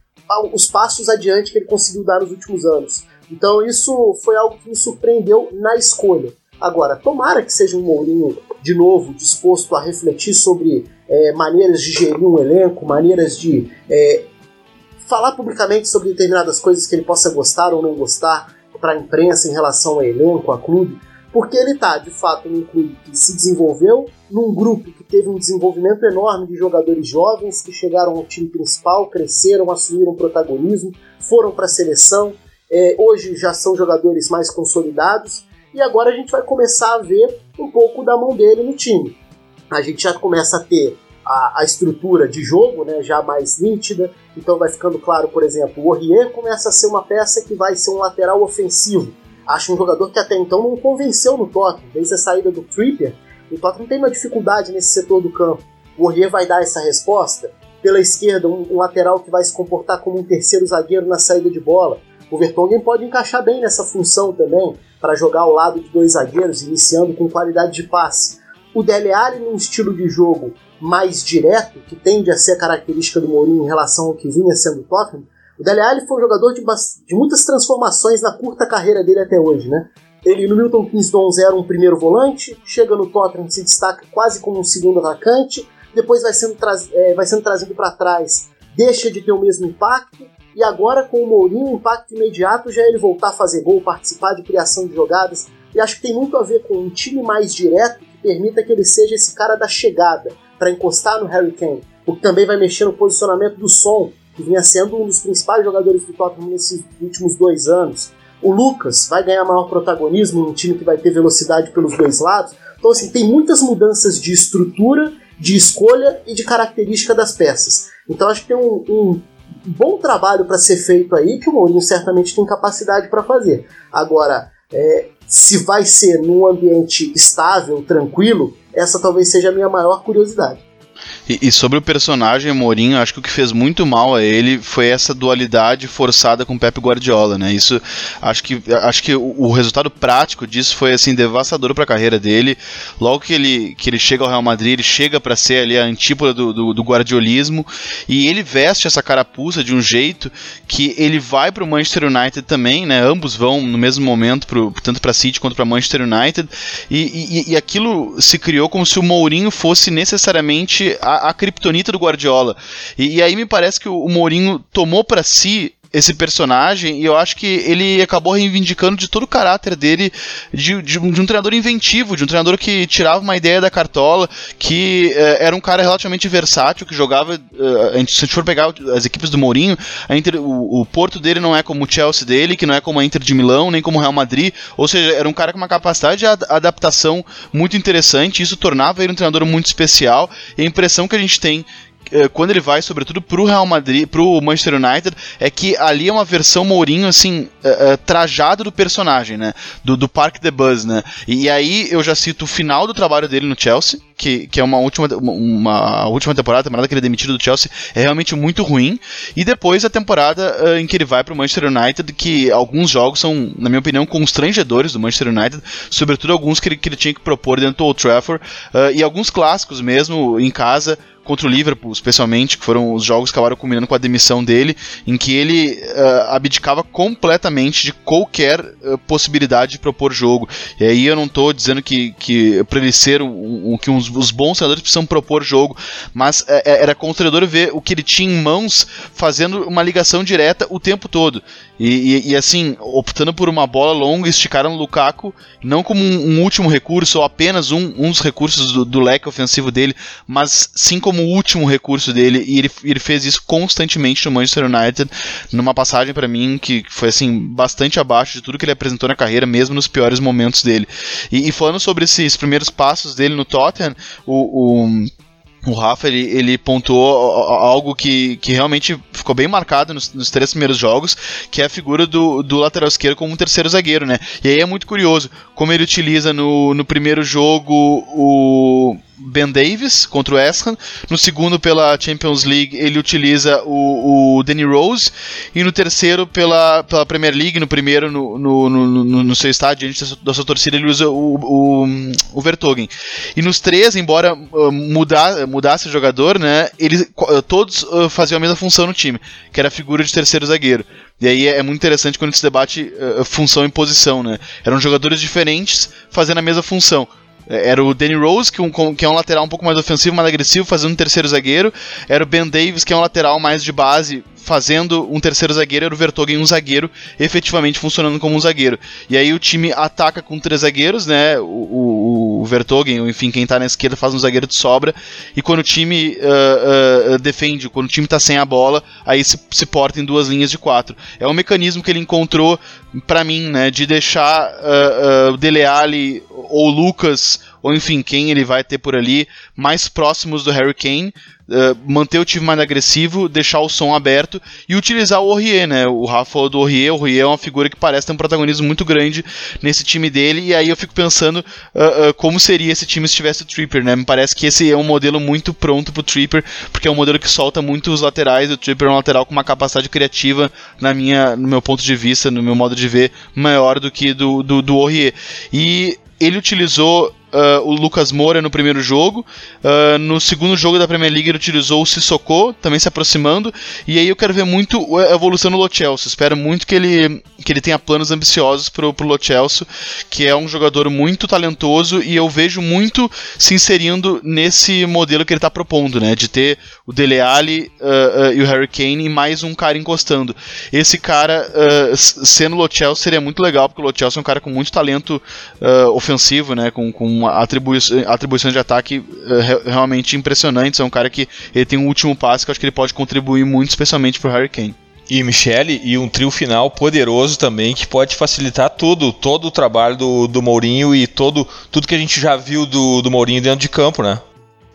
os passos adiante que ele conseguiu dar nos últimos anos. Então isso foi algo que me surpreendeu na escolha. Agora, tomara que seja um Mourinho de novo disposto a refletir sobre é, maneiras de gerir um elenco, maneiras de é, falar publicamente sobre determinadas coisas que ele possa gostar ou não gostar para a imprensa em relação ao elenco, a clube, porque ele está de fato num clube que se desenvolveu, num grupo que teve um desenvolvimento enorme de jogadores jovens que chegaram ao time principal, cresceram, assumiram protagonismo, foram para a seleção, é, hoje já são jogadores mais consolidados e agora a gente vai começar a ver um pouco da mão dele no time. A gente já começa a ter a, a estrutura de jogo né, já mais nítida, então vai ficando claro, por exemplo, o Aurier começa a ser uma peça que vai ser um lateral ofensivo. Acho um jogador que até então não convenceu no Tottenham, desde a saída do Trippier, o Tottenham tem uma dificuldade nesse setor do campo. O Aurier vai dar essa resposta? Pela esquerda, um, um lateral que vai se comportar como um terceiro zagueiro na saída de bola. O Vertonghen pode encaixar bem nessa função também, para jogar ao lado de dois zagueiros, iniciando com qualidade de passe. O Dele Alli, num estilo de jogo mais direto, que tende a ser a característica do Mourinho em relação ao que vinha sendo o Tottenham, o Dele Alli foi um jogador de, de, muitas transformações na curta carreira dele até hoje, né? Ele no Milton Keynes era um primeiro volante, chega no Tottenham, se destaca quase como um segundo atacante, depois vai sendo, é, vai sendo trazido para trás, deixa de ter o mesmo impacto, e agora com o Mourinho, o impacto imediato já é ele voltar a fazer gol, participar de criação de jogadas. E acho que tem muito a ver com um time mais direto que permita que ele seja esse cara da chegada para encostar no Harry Kane. O que também vai mexer no posicionamento do som, que vinha sendo um dos principais jogadores do Tottenham nesses últimos dois anos. O Lucas vai ganhar maior protagonismo num time que vai ter velocidade pelos dois lados. Então, assim, tem muitas mudanças de estrutura, de escolha e de característica das peças. Então, acho que tem um, um bom trabalho para ser feito aí que o Mourinho certamente tem capacidade para fazer. Agora, é, se vai ser num ambiente estável, tranquilo, essa talvez seja a minha maior curiosidade. E, e, sobre o personagem Mourinho, acho que o que fez muito mal a ele foi essa dualidade forçada com Pep Guardiola, né? Isso acho que acho que o, o resultado prático disso foi assim devastador para a carreira dele. Logo que ele que ele chega ao Real Madrid, ele chega para ser ali a antípoda do, do, do, guardiolismo e ele veste essa carapuça de um jeito que ele vai para o Manchester United também, né? Ambos vão no mesmo momento pro, tanto para City quanto para Manchester United e, e, e aquilo se criou como se o Mourinho fosse necessariamente a, a, criptonita do Guardiola. E, e, aí me parece que o, o Mourinho tomou para si esse personagem e eu acho que ele acabou reivindicando de todo o caráter dele de, de, um, de um, treinador inventivo, de um treinador que tirava uma ideia da cartola, que uh, era um cara relativamente versátil, que jogava, uh, se a gente for pegar as equipes do Mourinho, Inter, o, o, Porto dele não é como o Chelsea dele, que não é como a Inter de Milão, nem como o Real Madrid, ou seja, era um cara com uma capacidade de adaptação muito interessante, isso tornava ele um treinador muito especial, e a impressão que a gente tem eh, quando ele vai, sobretudo pro Real Madrid, pro Manchester United, é que ali é uma versão Mourinho, assim, uh, uh, trajado do personagem, né? Do, do Park the Buzz, né? E, e, aí eu já cito o final do trabalho dele no Chelsea, que, que é uma última, uma, uma última temporada, a temporada que ele é demitido do Chelsea, é realmente muito ruim. E depois a temporada uh, em que ele vai pro Manchester United, que alguns jogos são, na minha opinião, constrangedores do Manchester United, sobretudo alguns que ele, que ele tinha que propor dentro do Old Trafford, e alguns clássicos mesmo em casa, contra o Liverpool, especialmente, que foram os jogos que acabaram culminando com a demissão dele, em que ele uh, abdicava completamente de qualquer uh, possibilidade de propor jogo. E aí eu não estou dizendo que, que para ele ser um, um, que uns, os bons treinadores precisam propor jogo, mas uh, era constrangedor ver o que ele tinha em mãos fazendo uma ligação direta o tempo todo. E, e, e, assim, optando por uma bola longa, esticaram o Lukaku não como um, um último recurso ou apenas um, um dos recursos do, do, leque ofensivo dele, mas sim como o último recurso dele. E ele, ele fez isso constantemente no Manchester United, numa passagem para mim que foi assim bastante abaixo de tudo que ele apresentou na carreira, mesmo nos piores momentos dele. E, e falando sobre esses primeiros passos dele no Tottenham, o, o o Rafa ele, ele pontuou algo que, que realmente ficou bem marcado nos, nos, três primeiros jogos, que é a figura do, do lateral esquerdo como um terceiro zagueiro, né? E aí é muito curioso como ele utiliza no, no primeiro jogo o Ben Davis contra o West. No segundo, pela Champions League, ele utiliza o, o Danny Rose. E no terceiro, pela, pela Premier League, no primeiro, no, no, no, no seu estádio, diante da sua torcida, ele usa o, o, o Vertogen. E nos três, embora uh, mudar, mudasse o jogador, né, eles todos uh, faziam a mesma função no time, que era a figura de terceiro zagueiro. E aí é, é muito interessante quando se debate uh, função e posição, né? Eram jogadores diferentes fazendo a mesma função. Era o Danny Rose, que, um, que, é um lateral um pouco mais ofensivo, mais agressivo, fazendo um terceiro zagueiro. Era o Ben Davis, que é um lateral mais de base, fazendo um terceiro zagueiro, era o Vertogen um zagueiro, efetivamente funcionando como um zagueiro. E aí o time ataca com três zagueiros, né? O, o, o Vertogen, enfim, quem tá na esquerda faz um zagueiro de sobra. E quando o time uh, uh, defende, quando o time tá sem a bola, aí se, se porta em duas linhas de quatro. É um mecanismo que ele encontrou, para mim, né? De deixar uh, uh, Dele Alli ou Lucas, ou enfim, quem ele vai ter por ali, mais próximos do Harry Kane uh, manter o time mais agressivo, deixar o som aberto e utilizar o Aurier, né? O Rafa do Aurier, o Aurier é uma figura que parece ter um protagonismo muito grande nesse time dele, e aí eu fico pensando uh, uh, como seria esse time se tivesse o Tripper, né? Me parece que esse é um modelo muito pronto pro Tripper, porque é um modelo que solta muito os laterais, o Tripper é um lateral com uma capacidade criativa, na minha, no meu ponto de vista, no meu modo de ver, maior do que do, do, do Aurier. E ele utilizou uh, o Lucas Moura no primeiro jogo. Uh, no segundo jogo da Premier League ele utilizou o Sissoko, também se aproximando. E aí eu quero ver muito a evolução do Lo. Espero muito que ele, que ele tenha planos ambiciosos pro, pro Lo que é um jogador muito talentoso e eu vejo muito se inserindo nesse modelo que ele está propondo, né? De ter o Dele Alli uh, e o Harry Kane e mais um cara encostando. Esse cara sendo o Lo seria muito legal, porque o Lo é um cara com muito talento ofensivo, né? Com, com atribuições, atribuições de ataque uh, realmente impressionantes. É um cara que ele tem um último passe que eu acho que ele pode contribuir muito, especialmente pro Harry Kane. E Michele, e um trio final poderoso também que pode facilitar tudo, todo o trabalho do, do Mourinho e todo, tudo que a gente já viu do, do Mourinho dentro de campo, né?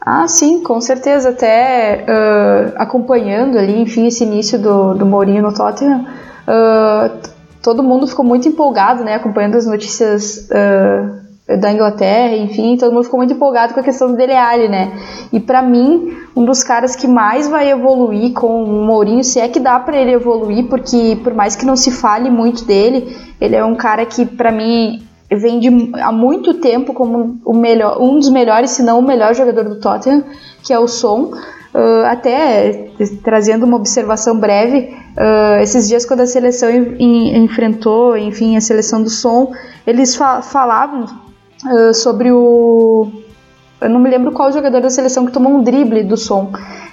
Ah, sim, com certeza. Até uh, acompanhando ali, enfim, esse início do, do Mourinho no Tottenham, uh, todo mundo ficou muito empolgado, né, acompanhando as notícias uh, da Inglaterra, enfim, todo mundo ficou muito empolgado com a questão do Dele Alli, né? E para mim, um dos caras que mais vai evoluir com o Mourinho, se é que dá para ele evoluir, porque por mais que não se fale muito dele, ele é um cara que para mim vem de, há muito tempo como o melhor, um dos melhores, se não o melhor jogador do Tottenham, que é o Son. Uh, até trazendo uma observação breve, uh, esses dias quando a seleção enfrentou, enfim, a seleção do Som, eles fa falavam uh, sobre o. Eu não me lembro qual jogador da seleção que tomou um drible do som.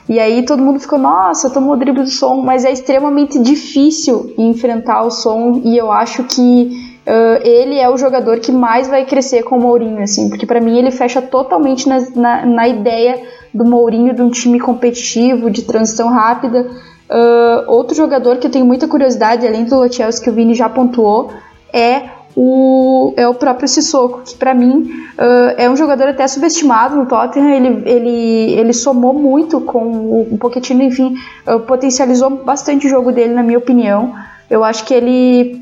E aí todo mundo ficou, nossa, tomou o drible do som, mas é extremamente difícil enfrentar o som e eu acho que uh, ele é o jogador que mais vai crescer com o Mourinho, assim, porque para mim ele fecha totalmente na, na, na, ideia do Mourinho de um time competitivo, de transição rápida. Uh, outro jogador que eu tenho muita curiosidade, além do Lo que o Vini já pontuou, é o, é o próprio Sissoko, que para mim uh, é um jogador até subestimado no Tottenham. Ele, ele, ele somou muito com o, o Pochettino, enfim, uh, potencializou bastante o jogo dele, na minha opinião. Eu acho que ele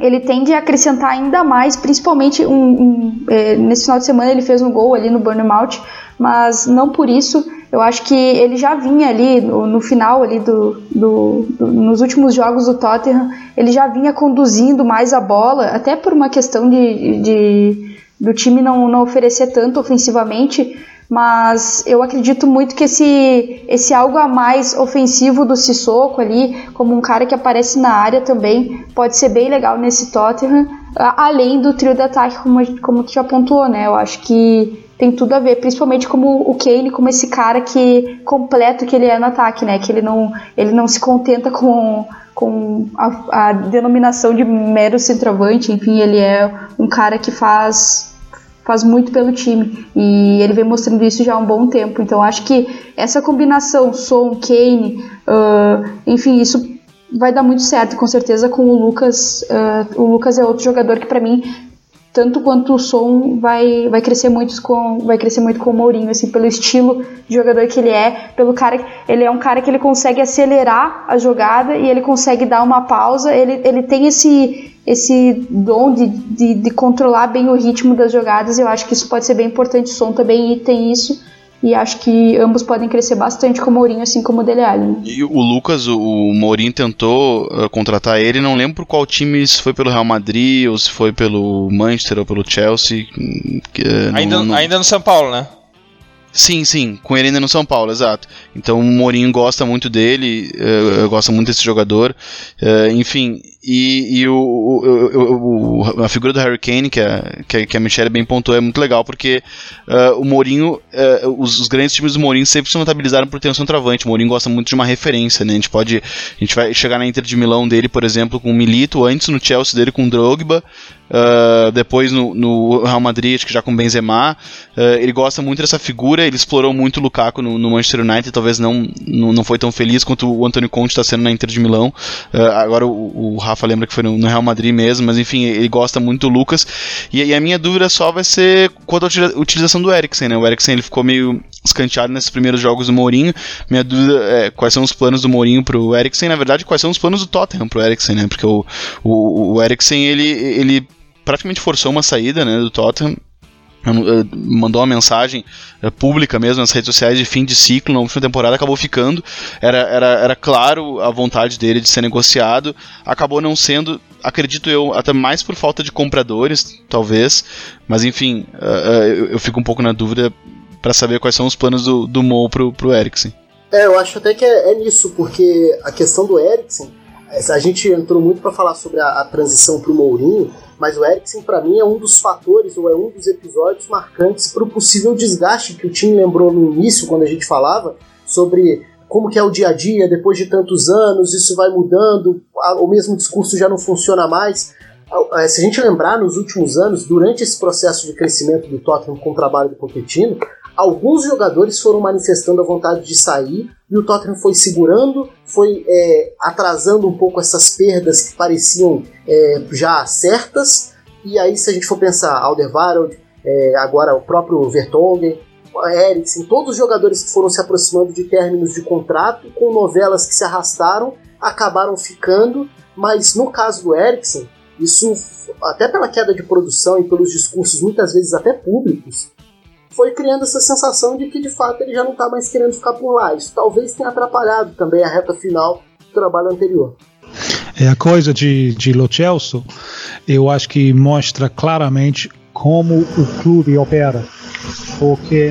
ele tende a acrescentar ainda mais, principalmente um, um, é, nesse final de semana ele fez um gol ali no Bournemouth, mas não por isso eu acho que ele já vinha ali no, no final ali do, do, do, nos últimos jogos do Tottenham, ele já vinha conduzindo mais a bola, até por uma questão de, de do time não, não oferecer tanto ofensivamente, mas eu acredito muito que esse, esse algo a mais ofensivo do Sissoko ali, como um cara que aparece na área também, pode ser bem legal nesse Tottenham, além do trio de ataque, como, como tu já pontuou, né? Eu acho que tem tudo a ver, principalmente como o Kane, como esse cara que completo que ele é no ataque, né? Que ele não, ele não se contenta com, com a, a denominação de mero centroavante, enfim, ele é um cara que faz faz muito pelo time e ele vem mostrando isso já há um bom tempo. Então acho que essa combinação Son, Kane, uh, enfim, isso vai dar muito certo, com certeza com o Lucas. Uh, o Lucas é outro jogador que para mim tanto quanto o som vai, vai crescer muito com vai crescer muito com o Mourinho assim pelo estilo de jogador que ele é pelo cara ele é um cara que ele consegue acelerar a jogada e ele consegue dar uma pausa. Ele, ele tem esse esse dom de, de, de controlar bem o ritmo das jogadas. Eu acho que isso pode ser bem importante. O som também e tem isso e acho que ambos podem crescer bastante com o Mourinho, assim como o Dele Alli. Né? E o Lucas, o, Mourinho tentou uh, contratar ele, não lembro por qual time, se foi pelo Real Madrid, ou se foi pelo Manchester ou pelo Chelsea. Que, uh, ainda, não, não... ainda no São Paulo, né? Sim, sim, com ele ainda no São Paulo, exato. Então o Mourinho gosta muito dele, uh, gosta muito desse jogador, uh, enfim, e, e o, o, o, a figura do Harry Kane, que a, que a, Michelle bem pontuou, é muito legal, porque uh, o Mourinho, os, os, grandes times do Mourinho sempre se notabilizaram por ter um centroavante. O Mourinho gosta muito de uma referência, né? A gente pode, a gente vai chegar na Inter de Milão dele, por exemplo, com o Milito, antes no Chelsea dele com o Drogba, Uh, depois no, no, Real Madrid, que já com Benzema. Uh, ele gosta muito dessa figura, ele explorou muito o Lukaku no, no Manchester United, talvez não, não, não, foi tão feliz quanto o Antônio Conte está sendo na Inter de Milão. Uh, agora o, o, Rafa lembra que foi no, no, Real Madrid mesmo, mas enfim, ele gosta muito do Lucas. E, e, a minha dúvida só vai ser quanto à utilização do Eriksen, né? O Eriksen ele ficou meio escanteado nesses primeiros jogos do Mourinho. Minha dúvida é quais são os planos do Mourinho pro Eriksen, na verdade, quais são os planos do Tottenham pro Eriksen, né? Porque o, o, o Eriksen, ele, ele praticamente forçou uma saída né, do Tottenham mandou uma mensagem uh, pública mesmo nas redes sociais de fim de ciclo na última temporada, acabou ficando. Era, era, era claro a vontade dele de ser negociado, acabou não sendo, acredito eu, até mais por falta de compradores, talvez. Mas enfim, uh, uh, eu, fico um pouco na dúvida para saber quais são os planos do, do Mo pro, pro Eriksen. É, eu acho até que é, é nisso, porque a questão do Eriksen, a gente entrou muito para falar sobre a, a transição pro Mourinho mas o Eriksen para mim é um dos fatores ou é um dos episódios marcantes para o possível desgaste que o time lembrou no início quando a gente falava sobre como que é o dia a dia depois de tantos anos, isso vai mudando, o mesmo discurso já não funciona mais. É, se a gente lembrar nos últimos anos, durante esse processo de crescimento do Tottenham com o trabalho do Pochettino, alguns jogadores foram manifestando a vontade de sair e o Tottenham foi segurando, foi é, atrasando um pouco essas perdas que pareciam é, já certas. E aí, se a gente for pensar, Alderweireld, é, agora o próprio Vertonghen, Eriksen, todos os jogadores que foram se aproximando de términos de contrato, com novelas que se arrastaram, acabaram ficando. Mas no caso do Eriksen, isso, até pela queda de produção e pelos discursos muitas vezes até públicos, foi criando essa sensação de que de fato ele já não está mais querendo ficar por lá. Isso talvez tenha atrapalhado também a reta final do trabalho anterior. É a coisa de, de Lo Celso, eu acho que mostra claramente como o clube opera. Porque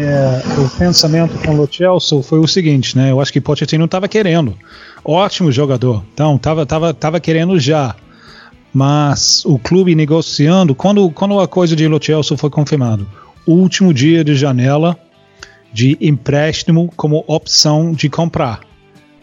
o pensamento com o Celso foi o seguinte, né? Eu acho que Pochettino estava querendo. Ótimo jogador. Então, estava tava, tava querendo já. Mas o clube negociando, quando, quando a coisa de Lo Celso foi confirmado, último dia de janela de empréstimo como opção de comprar.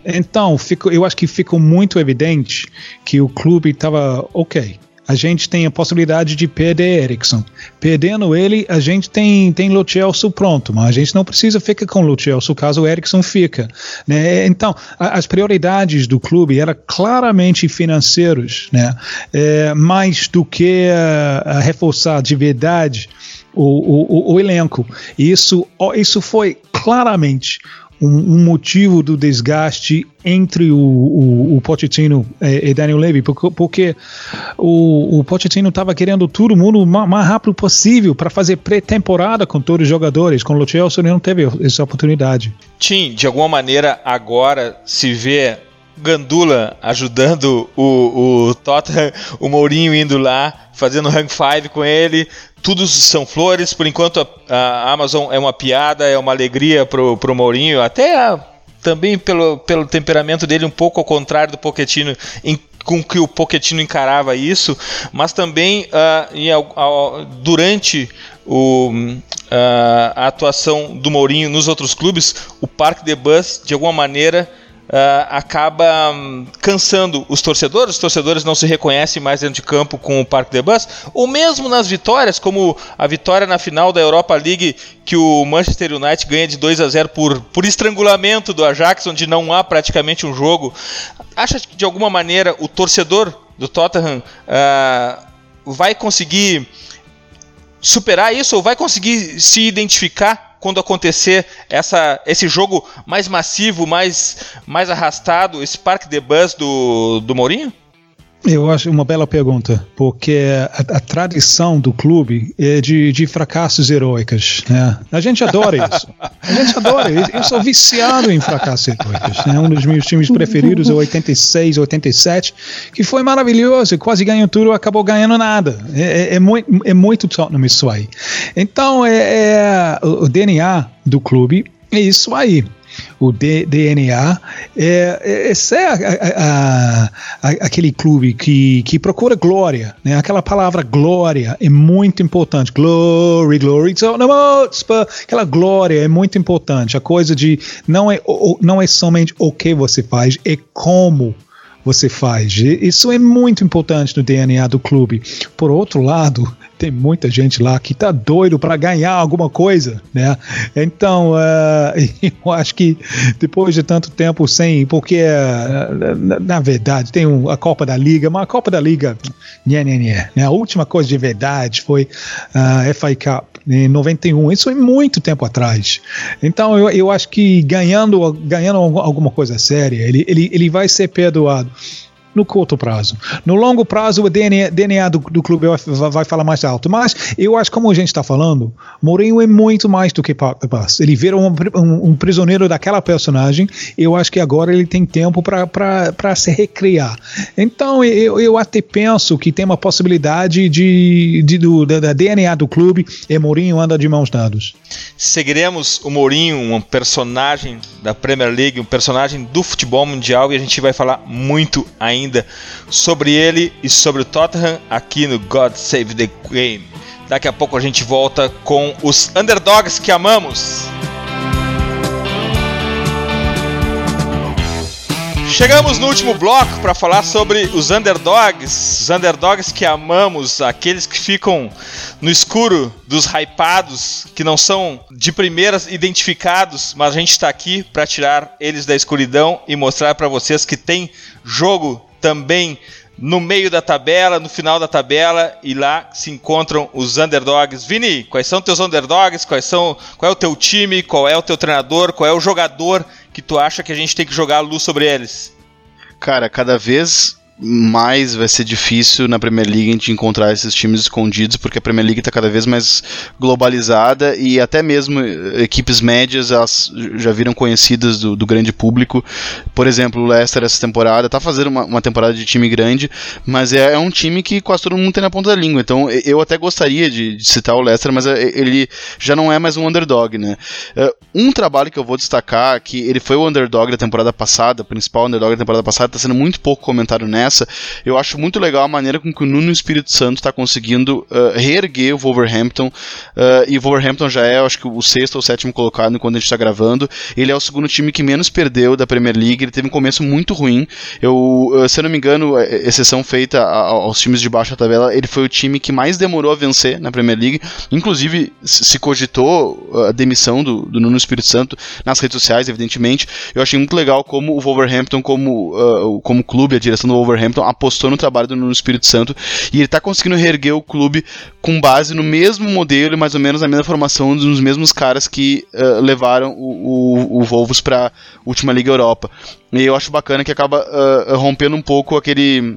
Então, fico, eu acho que ficou muito evidente que o clube estava ok. A gente tem a possibilidade de perder Ericsson. Perdendo ele, a gente tem, tem Lo Celso pronto, mas a gente não precisa ficar com Lo Celso caso o Ericsson fica. Né? Então, a, as prioridades do clube eram claramente financeiros, né? É, mais do que a, a reforçar de verdade o, o, o elenco. Isso, isso foi claramente um, um, motivo do desgaste entre o, o, o Pochettino e, e, Daniel Levy, porque, porque o, o Pochettino estava querendo todo mundo o mais, rápido possível para fazer pré-temporada com todos os jogadores. Com o Lo Celso não teve essa oportunidade. Tim, de alguma maneira agora se vê Gandula ajudando o, o Tottenham, o Mourinho indo lá, fazendo rank 5 com ele. Tudo são flores. Por enquanto a, a, Amazon é uma piada, é uma alegria pro, pro Mourinho. Até a, também pelo, pelo temperamento dele, um pouco ao contrário do Pochettino, em, com que o Pochettino encarava isso. Mas também uh, em, uh, durante o, uh, a atuação do Mourinho nos outros clubes, o Parque de Bus, de alguma maneira Uh, acaba um, cansando os torcedores, os torcedores não se reconhecem mais dentro de campo com o Parque de Bus, ou mesmo nas vitórias, como a vitória na final da Europa League que o Manchester United ganha de 2 a 0 por, por estrangulamento do Ajax, onde não há praticamente um jogo. Acha que de alguma maneira o torcedor do Tottenham uh, vai conseguir superar isso ou vai conseguir se identificar quando acontecer essa, esse jogo mais massivo, mais, mais arrastado, esse Parque de Bus do, do Mourinho? Eu acho uma bela pergunta, porque a, a tradição do clube é de, de fracassos heróicos. Né? A gente adora isso. A gente adora. Eu, sou viciado em fracassos heróicos. Né? Um dos meus times preferidos é 86, 87, que foi maravilhoso, quase ganhou tudo, acabou ganhando nada. É, é, é muito, é muito Tottenham isso aí. Então, é, é o DNA do clube é isso aí o D, DNA, é, é, esse é a, a, a, aquele clube que, que procura glória, né? Aquela palavra glória é muito importante. Glory, glory, aquela glória é muito importante. A coisa de não é, não é somente o que você faz, é como você faz. Isso é muito importante no DNA do clube. Por outro lado, tem muita gente lá que tá doido para ganhar alguma coisa, né? Então, uh, <laughs> eu acho que depois de tanto tempo sem, porque uh, na, na, verdade tem um, a Copa da Liga, mas a Copa da Liga, nhé, nhé, nhé, né? A última coisa de verdade foi a uh, FA Cup em 91. Isso é muito tempo atrás. Então, eu, eu acho que ganhando, ganhando alguma coisa séria, ele, ele, ele vai ser perdoado no curto prazo. No longo prazo, o DNA, DNA do, do, clube vai, falar mais alto. Mas eu acho, como a gente está falando, Mourinho é muito mais do que Paz. Ele vira um, um, um, prisioneiro daquela personagem. Eu acho que agora ele tem tempo para se recriar. Então, eu, eu até penso que tem uma possibilidade de, de do, da, da, DNA do clube e Mourinho anda de mãos dadas. Seguiremos o Mourinho, um personagem da Premier League, um personagem do futebol mundial e a gente vai falar muito ainda ainda sobre ele e sobre o Tottenham aqui no God Save the Game. Daqui a pouco a gente volta com os underdogs que amamos. Chegamos no último bloco para falar sobre os underdogs, os underdogs que amamos, aqueles que ficam no escuro dos hypados, que não são de primeiras identificados, mas a gente está aqui para tirar eles da escuridão e mostrar para vocês que tem jogo também no meio da tabela, no final da tabela, e lá se encontram os underdogs. Vini, quais são teus underdogs? Quais são, qual é o teu time? Qual é o teu treinador? Qual é o jogador que tu acha que a gente tem que jogar a luz sobre eles? Cara, cada vez mais vai ser difícil na Premier League a gente encontrar esses times escondidos, porque a Premier League está cada vez mais globalizada e até mesmo equipes médias elas já viram conhecidas do, do grande público. Por exemplo, o Leicester essa temporada está fazendo uma, uma, temporada de time grande, mas é, é, um time que quase todo mundo tem na ponta da língua. Então eu até gostaria de, de citar o Leicester, mas é, ele já não é mais um underdog, né? É, um trabalho que eu vou destacar, que ele foi o underdog da temporada passada, o principal underdog da temporada passada, está sendo muito pouco comentado nessa Eu acho muito legal a maneira com que o Nuno Espírito Santo está conseguindo uh, reerguer o Wolverhampton. Uh, e o Wolverhampton já é, acho que, o sexto ou sétimo colocado enquanto a gente está gravando. Ele é o segundo time que menos perdeu da Premier League. Ele teve um começo muito ruim. Eu, uh, se eu não me engano, exceção feita aos times de baixa tabela, ele foi o time que mais demorou a vencer na Premier League. Inclusive, se cogitou a demissão do, do Nuno Espírito Santo nas redes sociais, evidentemente. Eu achei muito legal como o Wolverhampton, como, uh, como clube, a direção do Wolverhampton Wolverhampton apostou no trabalho do Nuno Espírito Santo e ele está conseguindo reerguer o clube com base no mesmo modelo e mais ou menos na mesma formação dos mesmos caras que uh, levaram o, o, o Wolves para última Liga Europa. E eu acho bacana que acaba uh, rompendo um pouco aquele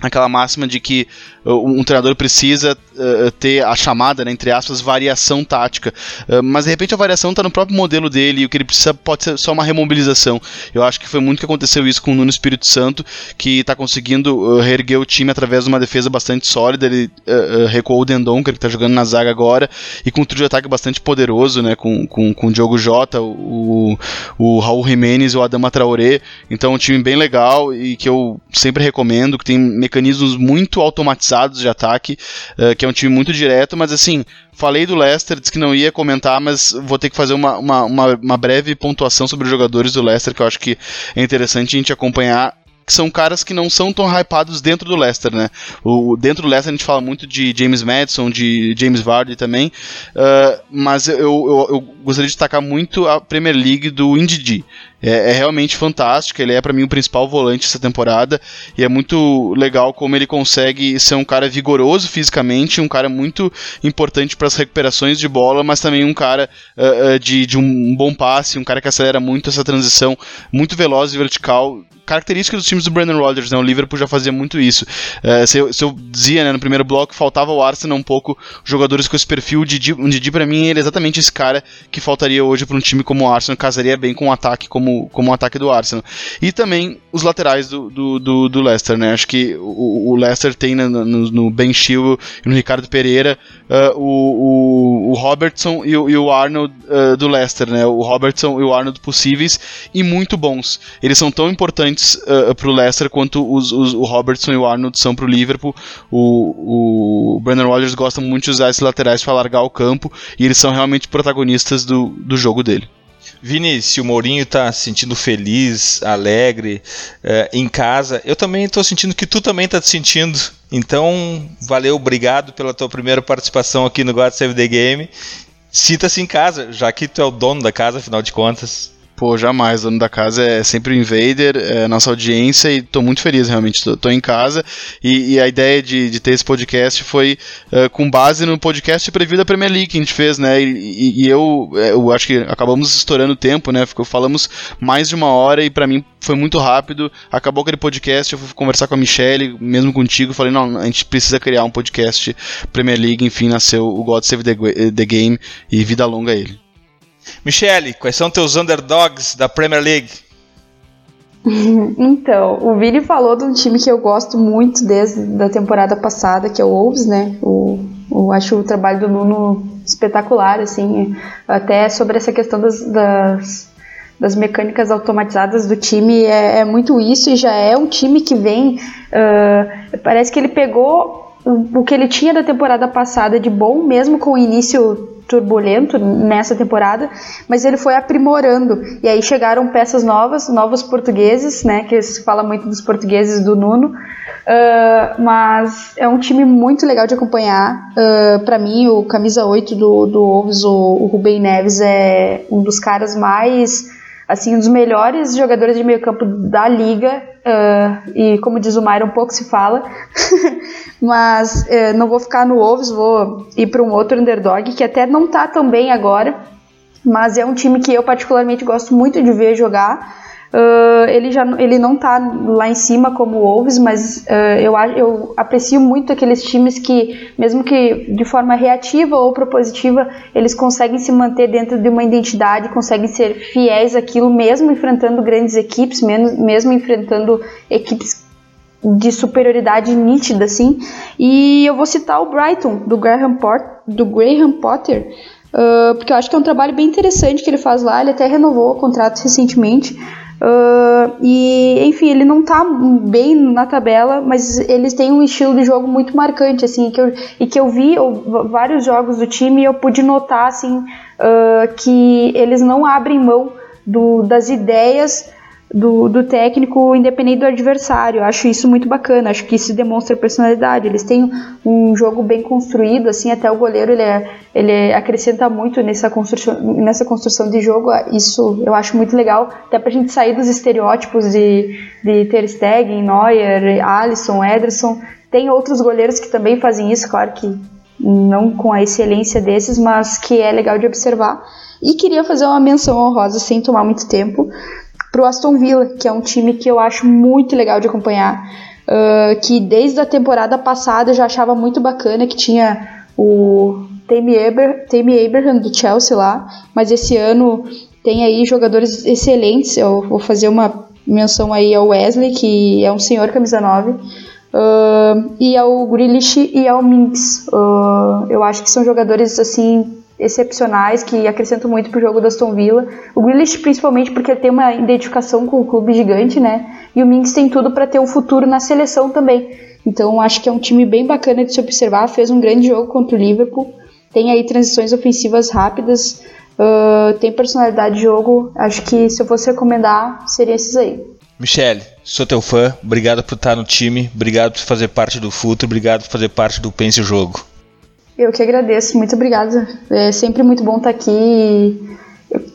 aquela máxima de que uh, um treinador precisa uh, ter a chamada, né, entre aspas, variação tática. Uh, mas de repente a variação está no próprio modelo dele e o que ele precisa pode ser só uma remobilização. Eu acho que foi muito que aconteceu isso com o Nuno Espírito Santo, que está conseguindo reerguer o time através de uma defesa bastante sólida. Ele recuou o Dendon, que está jogando na zaga agora, e com um trio de ataque bastante poderoso, né, com, com, com o Diogo Jota, o, o Raul Jimenez e o Adama Traoré. Então um time bem legal e que eu sempre recomendo, que tem mecanismos muito automatizados de ataque, uh, que é um time muito direto, mas assim, falei do Leicester, disse que não ia comentar, mas vou ter que fazer uma, uma, uma, uma breve pontuação sobre os jogadores do Leicester, que eu acho que é interessante a gente acompanhar que são caras que não são tão hypados dentro do Leicester, né? O, dentro do Leicester a gente fala muito de James Madison, de James Vardy também, uh, mas eu, eu, eu, gostaria de destacar muito a Premier League do Indidi. É, é realmente fantástico. Ele é para mim o principal volante essa temporada e é muito legal como ele consegue ser um cara vigoroso fisicamente, um cara muito importante para as recuperações de bola, mas também um cara uh, uh, de, de um bom passe, um cara que acelera muito essa transição, muito veloz e vertical característica dos times do Brandon Rodgers, né? O Liverpool já fazia muito isso. Uh, se, eu, se, eu, dizia, né, no primeiro bloco, faltava o Arsenal um pouco jogadores com esse perfil. O Didi, Didi para mim, ele é exatamente esse cara que faltaria hoje para um time como o Arsenal, casaria bem com um ataque como, como o um ataque do Arsenal. E também os laterais do, do, do, do Leicester, né? Acho que o, o Leicester tem no, no, no Ben Chilwell e no Ricardo Pereira uh, o, o, o, Robertson e o, e o Arnold uh, do Leicester, né? O Robertson e o Arnold possíveis e muito bons. Eles são tão importantes uh, pro Leicester quanto os, os, o Robertson e o Arnold são pro Liverpool. O, o Brandon Rodgers gosta muito de usar esses laterais para largar o campo e eles são realmente protagonistas do, do jogo dele. Vini, se o Mourinho está se sentindo feliz, alegre, uh, em casa, eu também estou sentindo que tu também está te sentindo. Então, valeu, obrigado pela tua primeira participação aqui no God Save the Game. Sinta-se em casa, já que tu é o dono da casa, afinal de contas. Pô, jamais. O dono da casa é sempre o Invader, é nossa audiência, e tô muito feliz, realmente. Tô, tô em casa. E, e, a ideia de, de ter esse podcast foi uh, com base no podcast preview da Premier League que a gente fez, né? E, e eu, é, eu acho que acabamos estourando o tempo, né? Ficou, falamos mais de uma hora e para mim foi muito rápido. Acabou aquele podcast, eu fui conversar com a Michelle, mesmo contigo, falei, não, a gente precisa criar um podcast Premier League, enfim, nasceu o God Save the, the Game e vida longa a ele. Michele, quais são teus underdogs da Premier League? <laughs> então, o Vini falou de um time que eu gosto muito desde a temporada passada, que é o Wolves, né? O, eu acho o trabalho do Nuno espetacular, assim, até sobre essa questão das, das, das mecânicas automatizadas do time, é, é, muito isso, e já é um time que vem, uh, parece que ele pegou o que ele tinha da temporada passada de bom, mesmo com o início turbulento nessa temporada, mas ele foi aprimorando. E aí chegaram peças novas, novos portugueses, né? Que se fala muito dos portugueses do Nuno. Uh, mas é um time muito legal de acompanhar. Uh, ah, para mim, o camisa 8 do, do Wolves, o, o Rubem Neves, é um dos caras mais assim, um dos melhores jogadores de meio campo da liga, uh, e como diz o Myron, pouco se fala, <laughs> mas uh, não vou ficar no Wolves, vou ir para um outro underdog, que até não está tão bem agora, mas é um time que eu particularmente gosto muito de ver jogar, Uh, ele já ele não está lá em cima como o Wolves, mas uh, eu, eu aprecio muito aqueles times que, mesmo que de forma reativa ou propositiva, eles conseguem se manter dentro de uma identidade, conseguem ser fiéis àquilo, mesmo enfrentando grandes equipes, mesmo, mesmo enfrentando equipes de superioridade nítida, assim. E eu vou citar o Brighton, do Graham, Port, do Graham Potter, uh, porque eu acho que é um trabalho bem interessante que ele faz lá. Ele até renovou o contrato recentemente. Uh, e, enfim, ele não tá bem na tabela, mas eles têm um estilo de jogo muito marcante, assim, que eu, e que eu vi eu, vários jogos do time e eu pude notar, assim, uh, que eles não abrem mão do, das ideias do, do técnico independente do adversário. Acho isso muito bacana, acho que isso demonstra personalidade. Eles têm um jogo bem construído, assim, até o goleiro ele, é, ele acrescenta muito nessa construção, nessa construção de jogo. Isso eu acho muito legal, até pra gente sair dos estereótipos de, de Ter Stegen, Neuer, Alisson, Ederson. Tem outros goleiros que também fazem isso, claro que não com a excelência desses, mas que é legal de observar. E queria fazer uma menção honrosa sem tomar muito tempo pro Aston Villa, que é um time que eu acho muito legal de acompanhar. Uh, que desde a temporada passada eu já achava muito bacana que tinha o Tammy, Tammy Abraham do Chelsea lá, mas esse ano tem aí jogadores excelentes. Eu vou fazer uma menção aí ao Wesley, que é um senhor camisa 9. Uh, e ao Grealish e ao Minks. Uh, eu acho que são jogadores assim excepcionais que acrescentam muito pro jogo da Aston Villa. O Grealish principalmente porque ele tem uma identificação com o clube gigante, né? E o Minks tem tudo para ter um futuro na seleção também. Então acho que é um time bem bacana de se observar. Fez um grande jogo contra o Liverpool. Tem aí transições ofensivas rápidas. Uh, tem personalidade de jogo. Acho que se eu fosse recomendar, seria esses aí. Michele, sou teu fã. Obrigado por estar no time. Obrigado por fazer parte do futuro. Obrigado por fazer parte do Pense o Jogo. Eu que agradeço, muito obrigada. É sempre muito bom estar aqui e,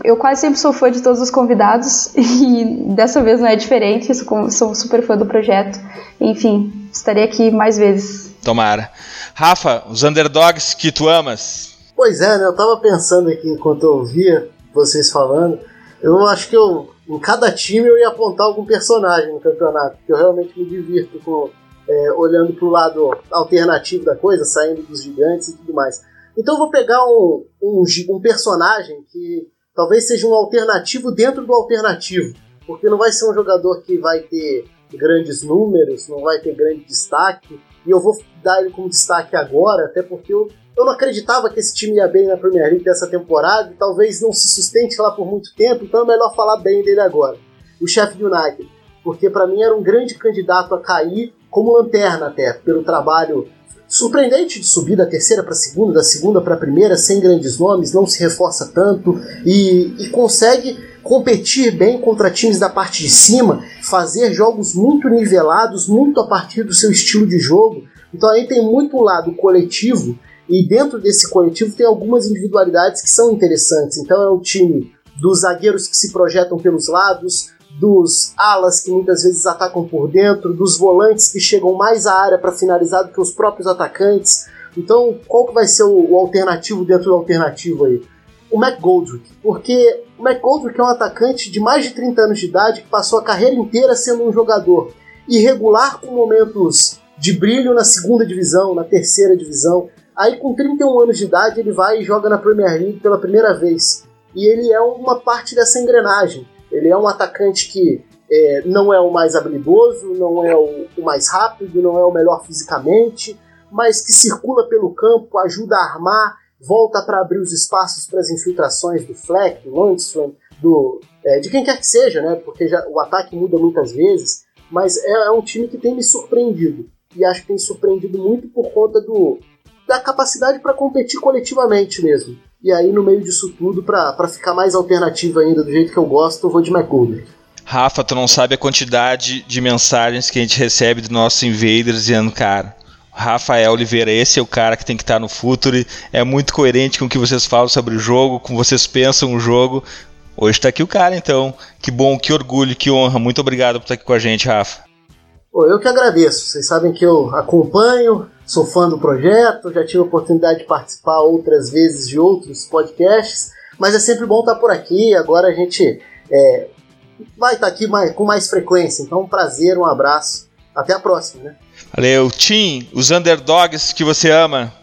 eu quase sempre sou fã de todos os convidados <laughs> e dessa vez não é diferente. Sou, sou super fã do projeto. Enfim, estarei aqui mais vezes. Tomara. Rafa, os underdogs que tu amas. Pois é, né? Eu tava pensando aqui enquanto eu ouvia vocês falando. Eu acho que eu, em cada time eu ia apontar algum personagem no campeonato, porque eu realmente me divirto com, é, olhando pro lado alternativo da coisa, saindo dos gigantes e tudo mais. Então eu vou pegar um, um, um personagem que talvez seja um alternativo dentro do alternativo, porque não vai ser um jogador que vai ter grandes números, não vai ter grande destaque, e eu vou dar ele como destaque agora, até porque eu, eu não acreditava que esse time ia bem na Premier League dessa temporada, e talvez não se sustente lá por muito tempo, então é melhor falar bem dele agora. O Sheffield United, porque para mim era um grande candidato a cair como lanterna até, pelo trabalho surpreendente de subir da terceira para a segunda, da segunda para a primeira, sem grandes nomes, não se reforça tanto e, e, consegue competir bem contra times da parte de cima, fazer jogos muito nivelados, muito a partir do seu estilo de jogo. Então aí tem muito lado coletivo e dentro desse coletivo tem algumas individualidades que são interessantes. Então é o time dos zagueiros que se projetam pelos lados, dos alas que muitas vezes atacam por dentro, dos volantes que chegam mais à área para finalizar do que os próprios atacantes. Então, qual que vai ser o, o alternativo dentro do alternativo aí? O McGoldrick, porque o McGoldrick é um atacante de mais de 30 anos de idade que passou a carreira inteira sendo um jogador irregular com momentos de brilho na segunda divisão, na terceira divisão. Aí com 31 anos de idade ele vai e joga na Premier League pela primeira vez. E ele é uma parte dessa engrenagem. Ele é um atacante que é, não é o mais habilidoso, não é o, o, mais rápido, não é o melhor fisicamente, mas que circula pelo campo, ajuda a armar, volta para abrir os espaços para as infiltrações do Fleck, do Lundstrom, do, é, de quem quer que seja, né? Porque já, o ataque muda muitas vezes, mas é, é um time que tem me surpreendido. E acho que tem surpreendido muito por conta do, da capacidade para competir coletivamente mesmo. E aí, no meio disso tudo, para ficar mais alternativo ainda, do jeito que eu gosto, eu vou de McGoldrick. Rafa, tu não sabe a quantidade de mensagens que a gente recebe do nossos invaders dizendo, cara, Rafael Oliveira, esse é o cara que tem que estar no Futuri, é muito coerente com o que vocês falam sobre o jogo, com vocês pensam o jogo. Hoje está aqui o cara, então. Que bom, que orgulho, que honra. Muito obrigado por estar aqui com a gente, Rafa. Eu que agradeço. Vocês sabem que eu acompanho, sou fã do projeto, já tive a oportunidade de participar outras vezes de outros podcasts, mas é sempre bom estar por aqui. Agora a gente é, vai estar aqui mais, com mais frequência. Então, um prazer, um abraço. Até a próxima, né? Valeu. Tim, os underdogs que você ama.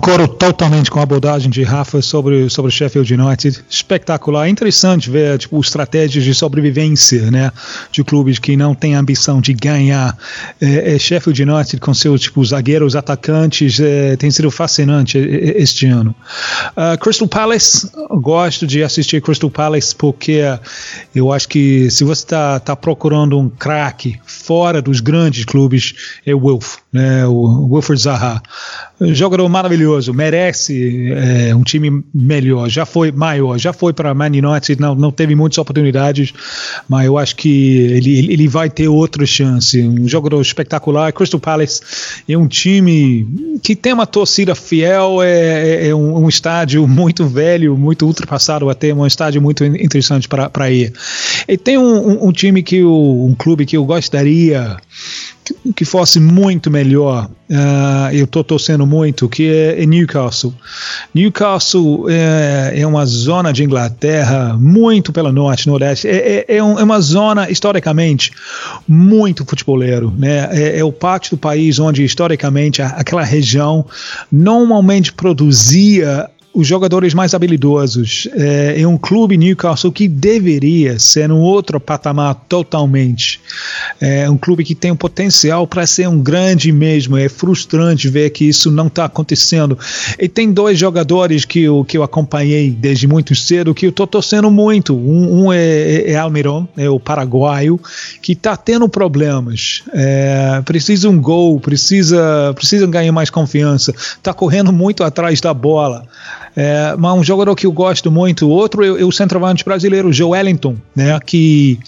Concordo totalmente com a abordagem de Rafa sobre, sobre Sheffield United. Espetacular. Interessante ver tipo, estratégias de sobrevivência né, de clubes que não têm ambição de ganhar. É, é Sheffield United com seus tipo, zagueiros, atacantes, é, tem sido fascinante este ano. Uh, Crystal Palace, gosto de assistir Crystal Palace porque eu acho que se você está tá procurando um craque fora dos grandes clubes, é o Wolf, né, o Wilfred Zaha. Jogador maravilhoso, merece é, um time melhor. Já foi maior, já foi para Man United, não, não teve muitas oportunidades, mas eu acho que ele, ele vai ter outra chance. Um jogador espetacular. Crystal Palace é um time que tem uma torcida fiel, é, é, é um, um, estádio muito velho, muito ultrapassado até, um estádio muito interessante para ir. E tem um, um, um time que eu, um clube que eu gostaria que fosse muito melhor, uh, eu estou torcendo muito, que é, é Newcastle. Newcastle é, é, uma zona de Inglaterra muito pela norte, nordeste, é, é, é, um, é uma zona historicamente muito futeboleiro, né? É, é, o parte do país onde historicamente aquela região normalmente produzia os jogadores mais habilidosos. É, é, um clube Newcastle que deveria ser um outro patamar totalmente. É um clube que tem um potencial para ser um grande mesmo. É frustrante ver que isso não está acontecendo. E tem dois jogadores que eu, que eu acompanhei desde muito cedo que eu estou torcendo muito. Um, um é, é Almiron, é o paraguaio, que está tendo problemas. É, precisa um gol, precisa, precisa ganhar mais confiança. Está correndo muito atrás da bola. É, mas um jogador que eu gosto muito, outro é, o centroavante brasileiro, Joe Wellington, né, que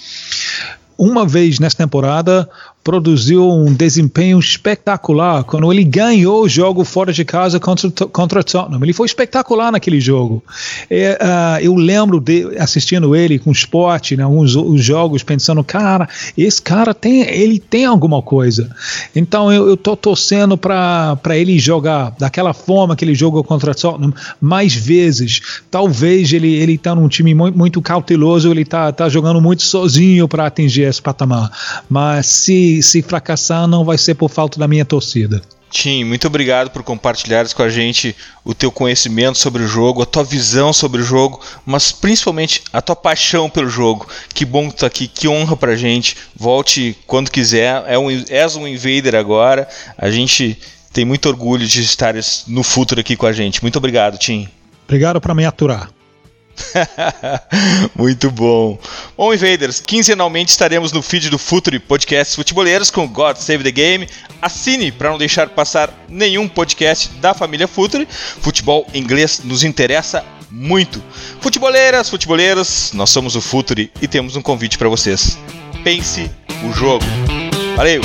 uma vez nessa temporada produziu um desempenho espetacular quando ele ganhou o jogo fora de casa contra, contra Tottenham. Ele foi espetacular naquele jogo. Uh, eu lembro de assistindo ele com esporte, né, alguns os jogos, pensando, cara, esse cara tem, ele tem alguma coisa. Então eu, eu tô torcendo para ele jogar daquela forma que ele jogou contra Tottenham mais vezes. Talvez ele ele tá num time muito, muito cauteloso, ele tá, tá jogando muito sozinho para atingir esse patamar. Mas se se, fracassar, não vai ser por falta da minha torcida. Tim, muito obrigado por compartilhares com a gente o teu conhecimento sobre o jogo, a tua visão sobre o jogo, mas principalmente a tua paixão pelo jogo. Que bom que tu tá aqui, que honra pra gente. Volte quando quiser. É um, és um invader agora. A gente tem muito orgulho de estar no futuro aqui com a gente. Muito obrigado, Tim. Obrigado por me aturar. <laughs> Muito bom. Bom, Invaders, quinzenalmente estaremos no feed do Futuri Podcast Futeboleiros com God Save the Game. Assine para não deixar passar nenhum podcast da família Futuri. Futebol inglês nos interessa muito. Futeboleiras, futeboleiros, nós somos o Futuri e temos um convite para vocês. Pense o jogo. Valeu!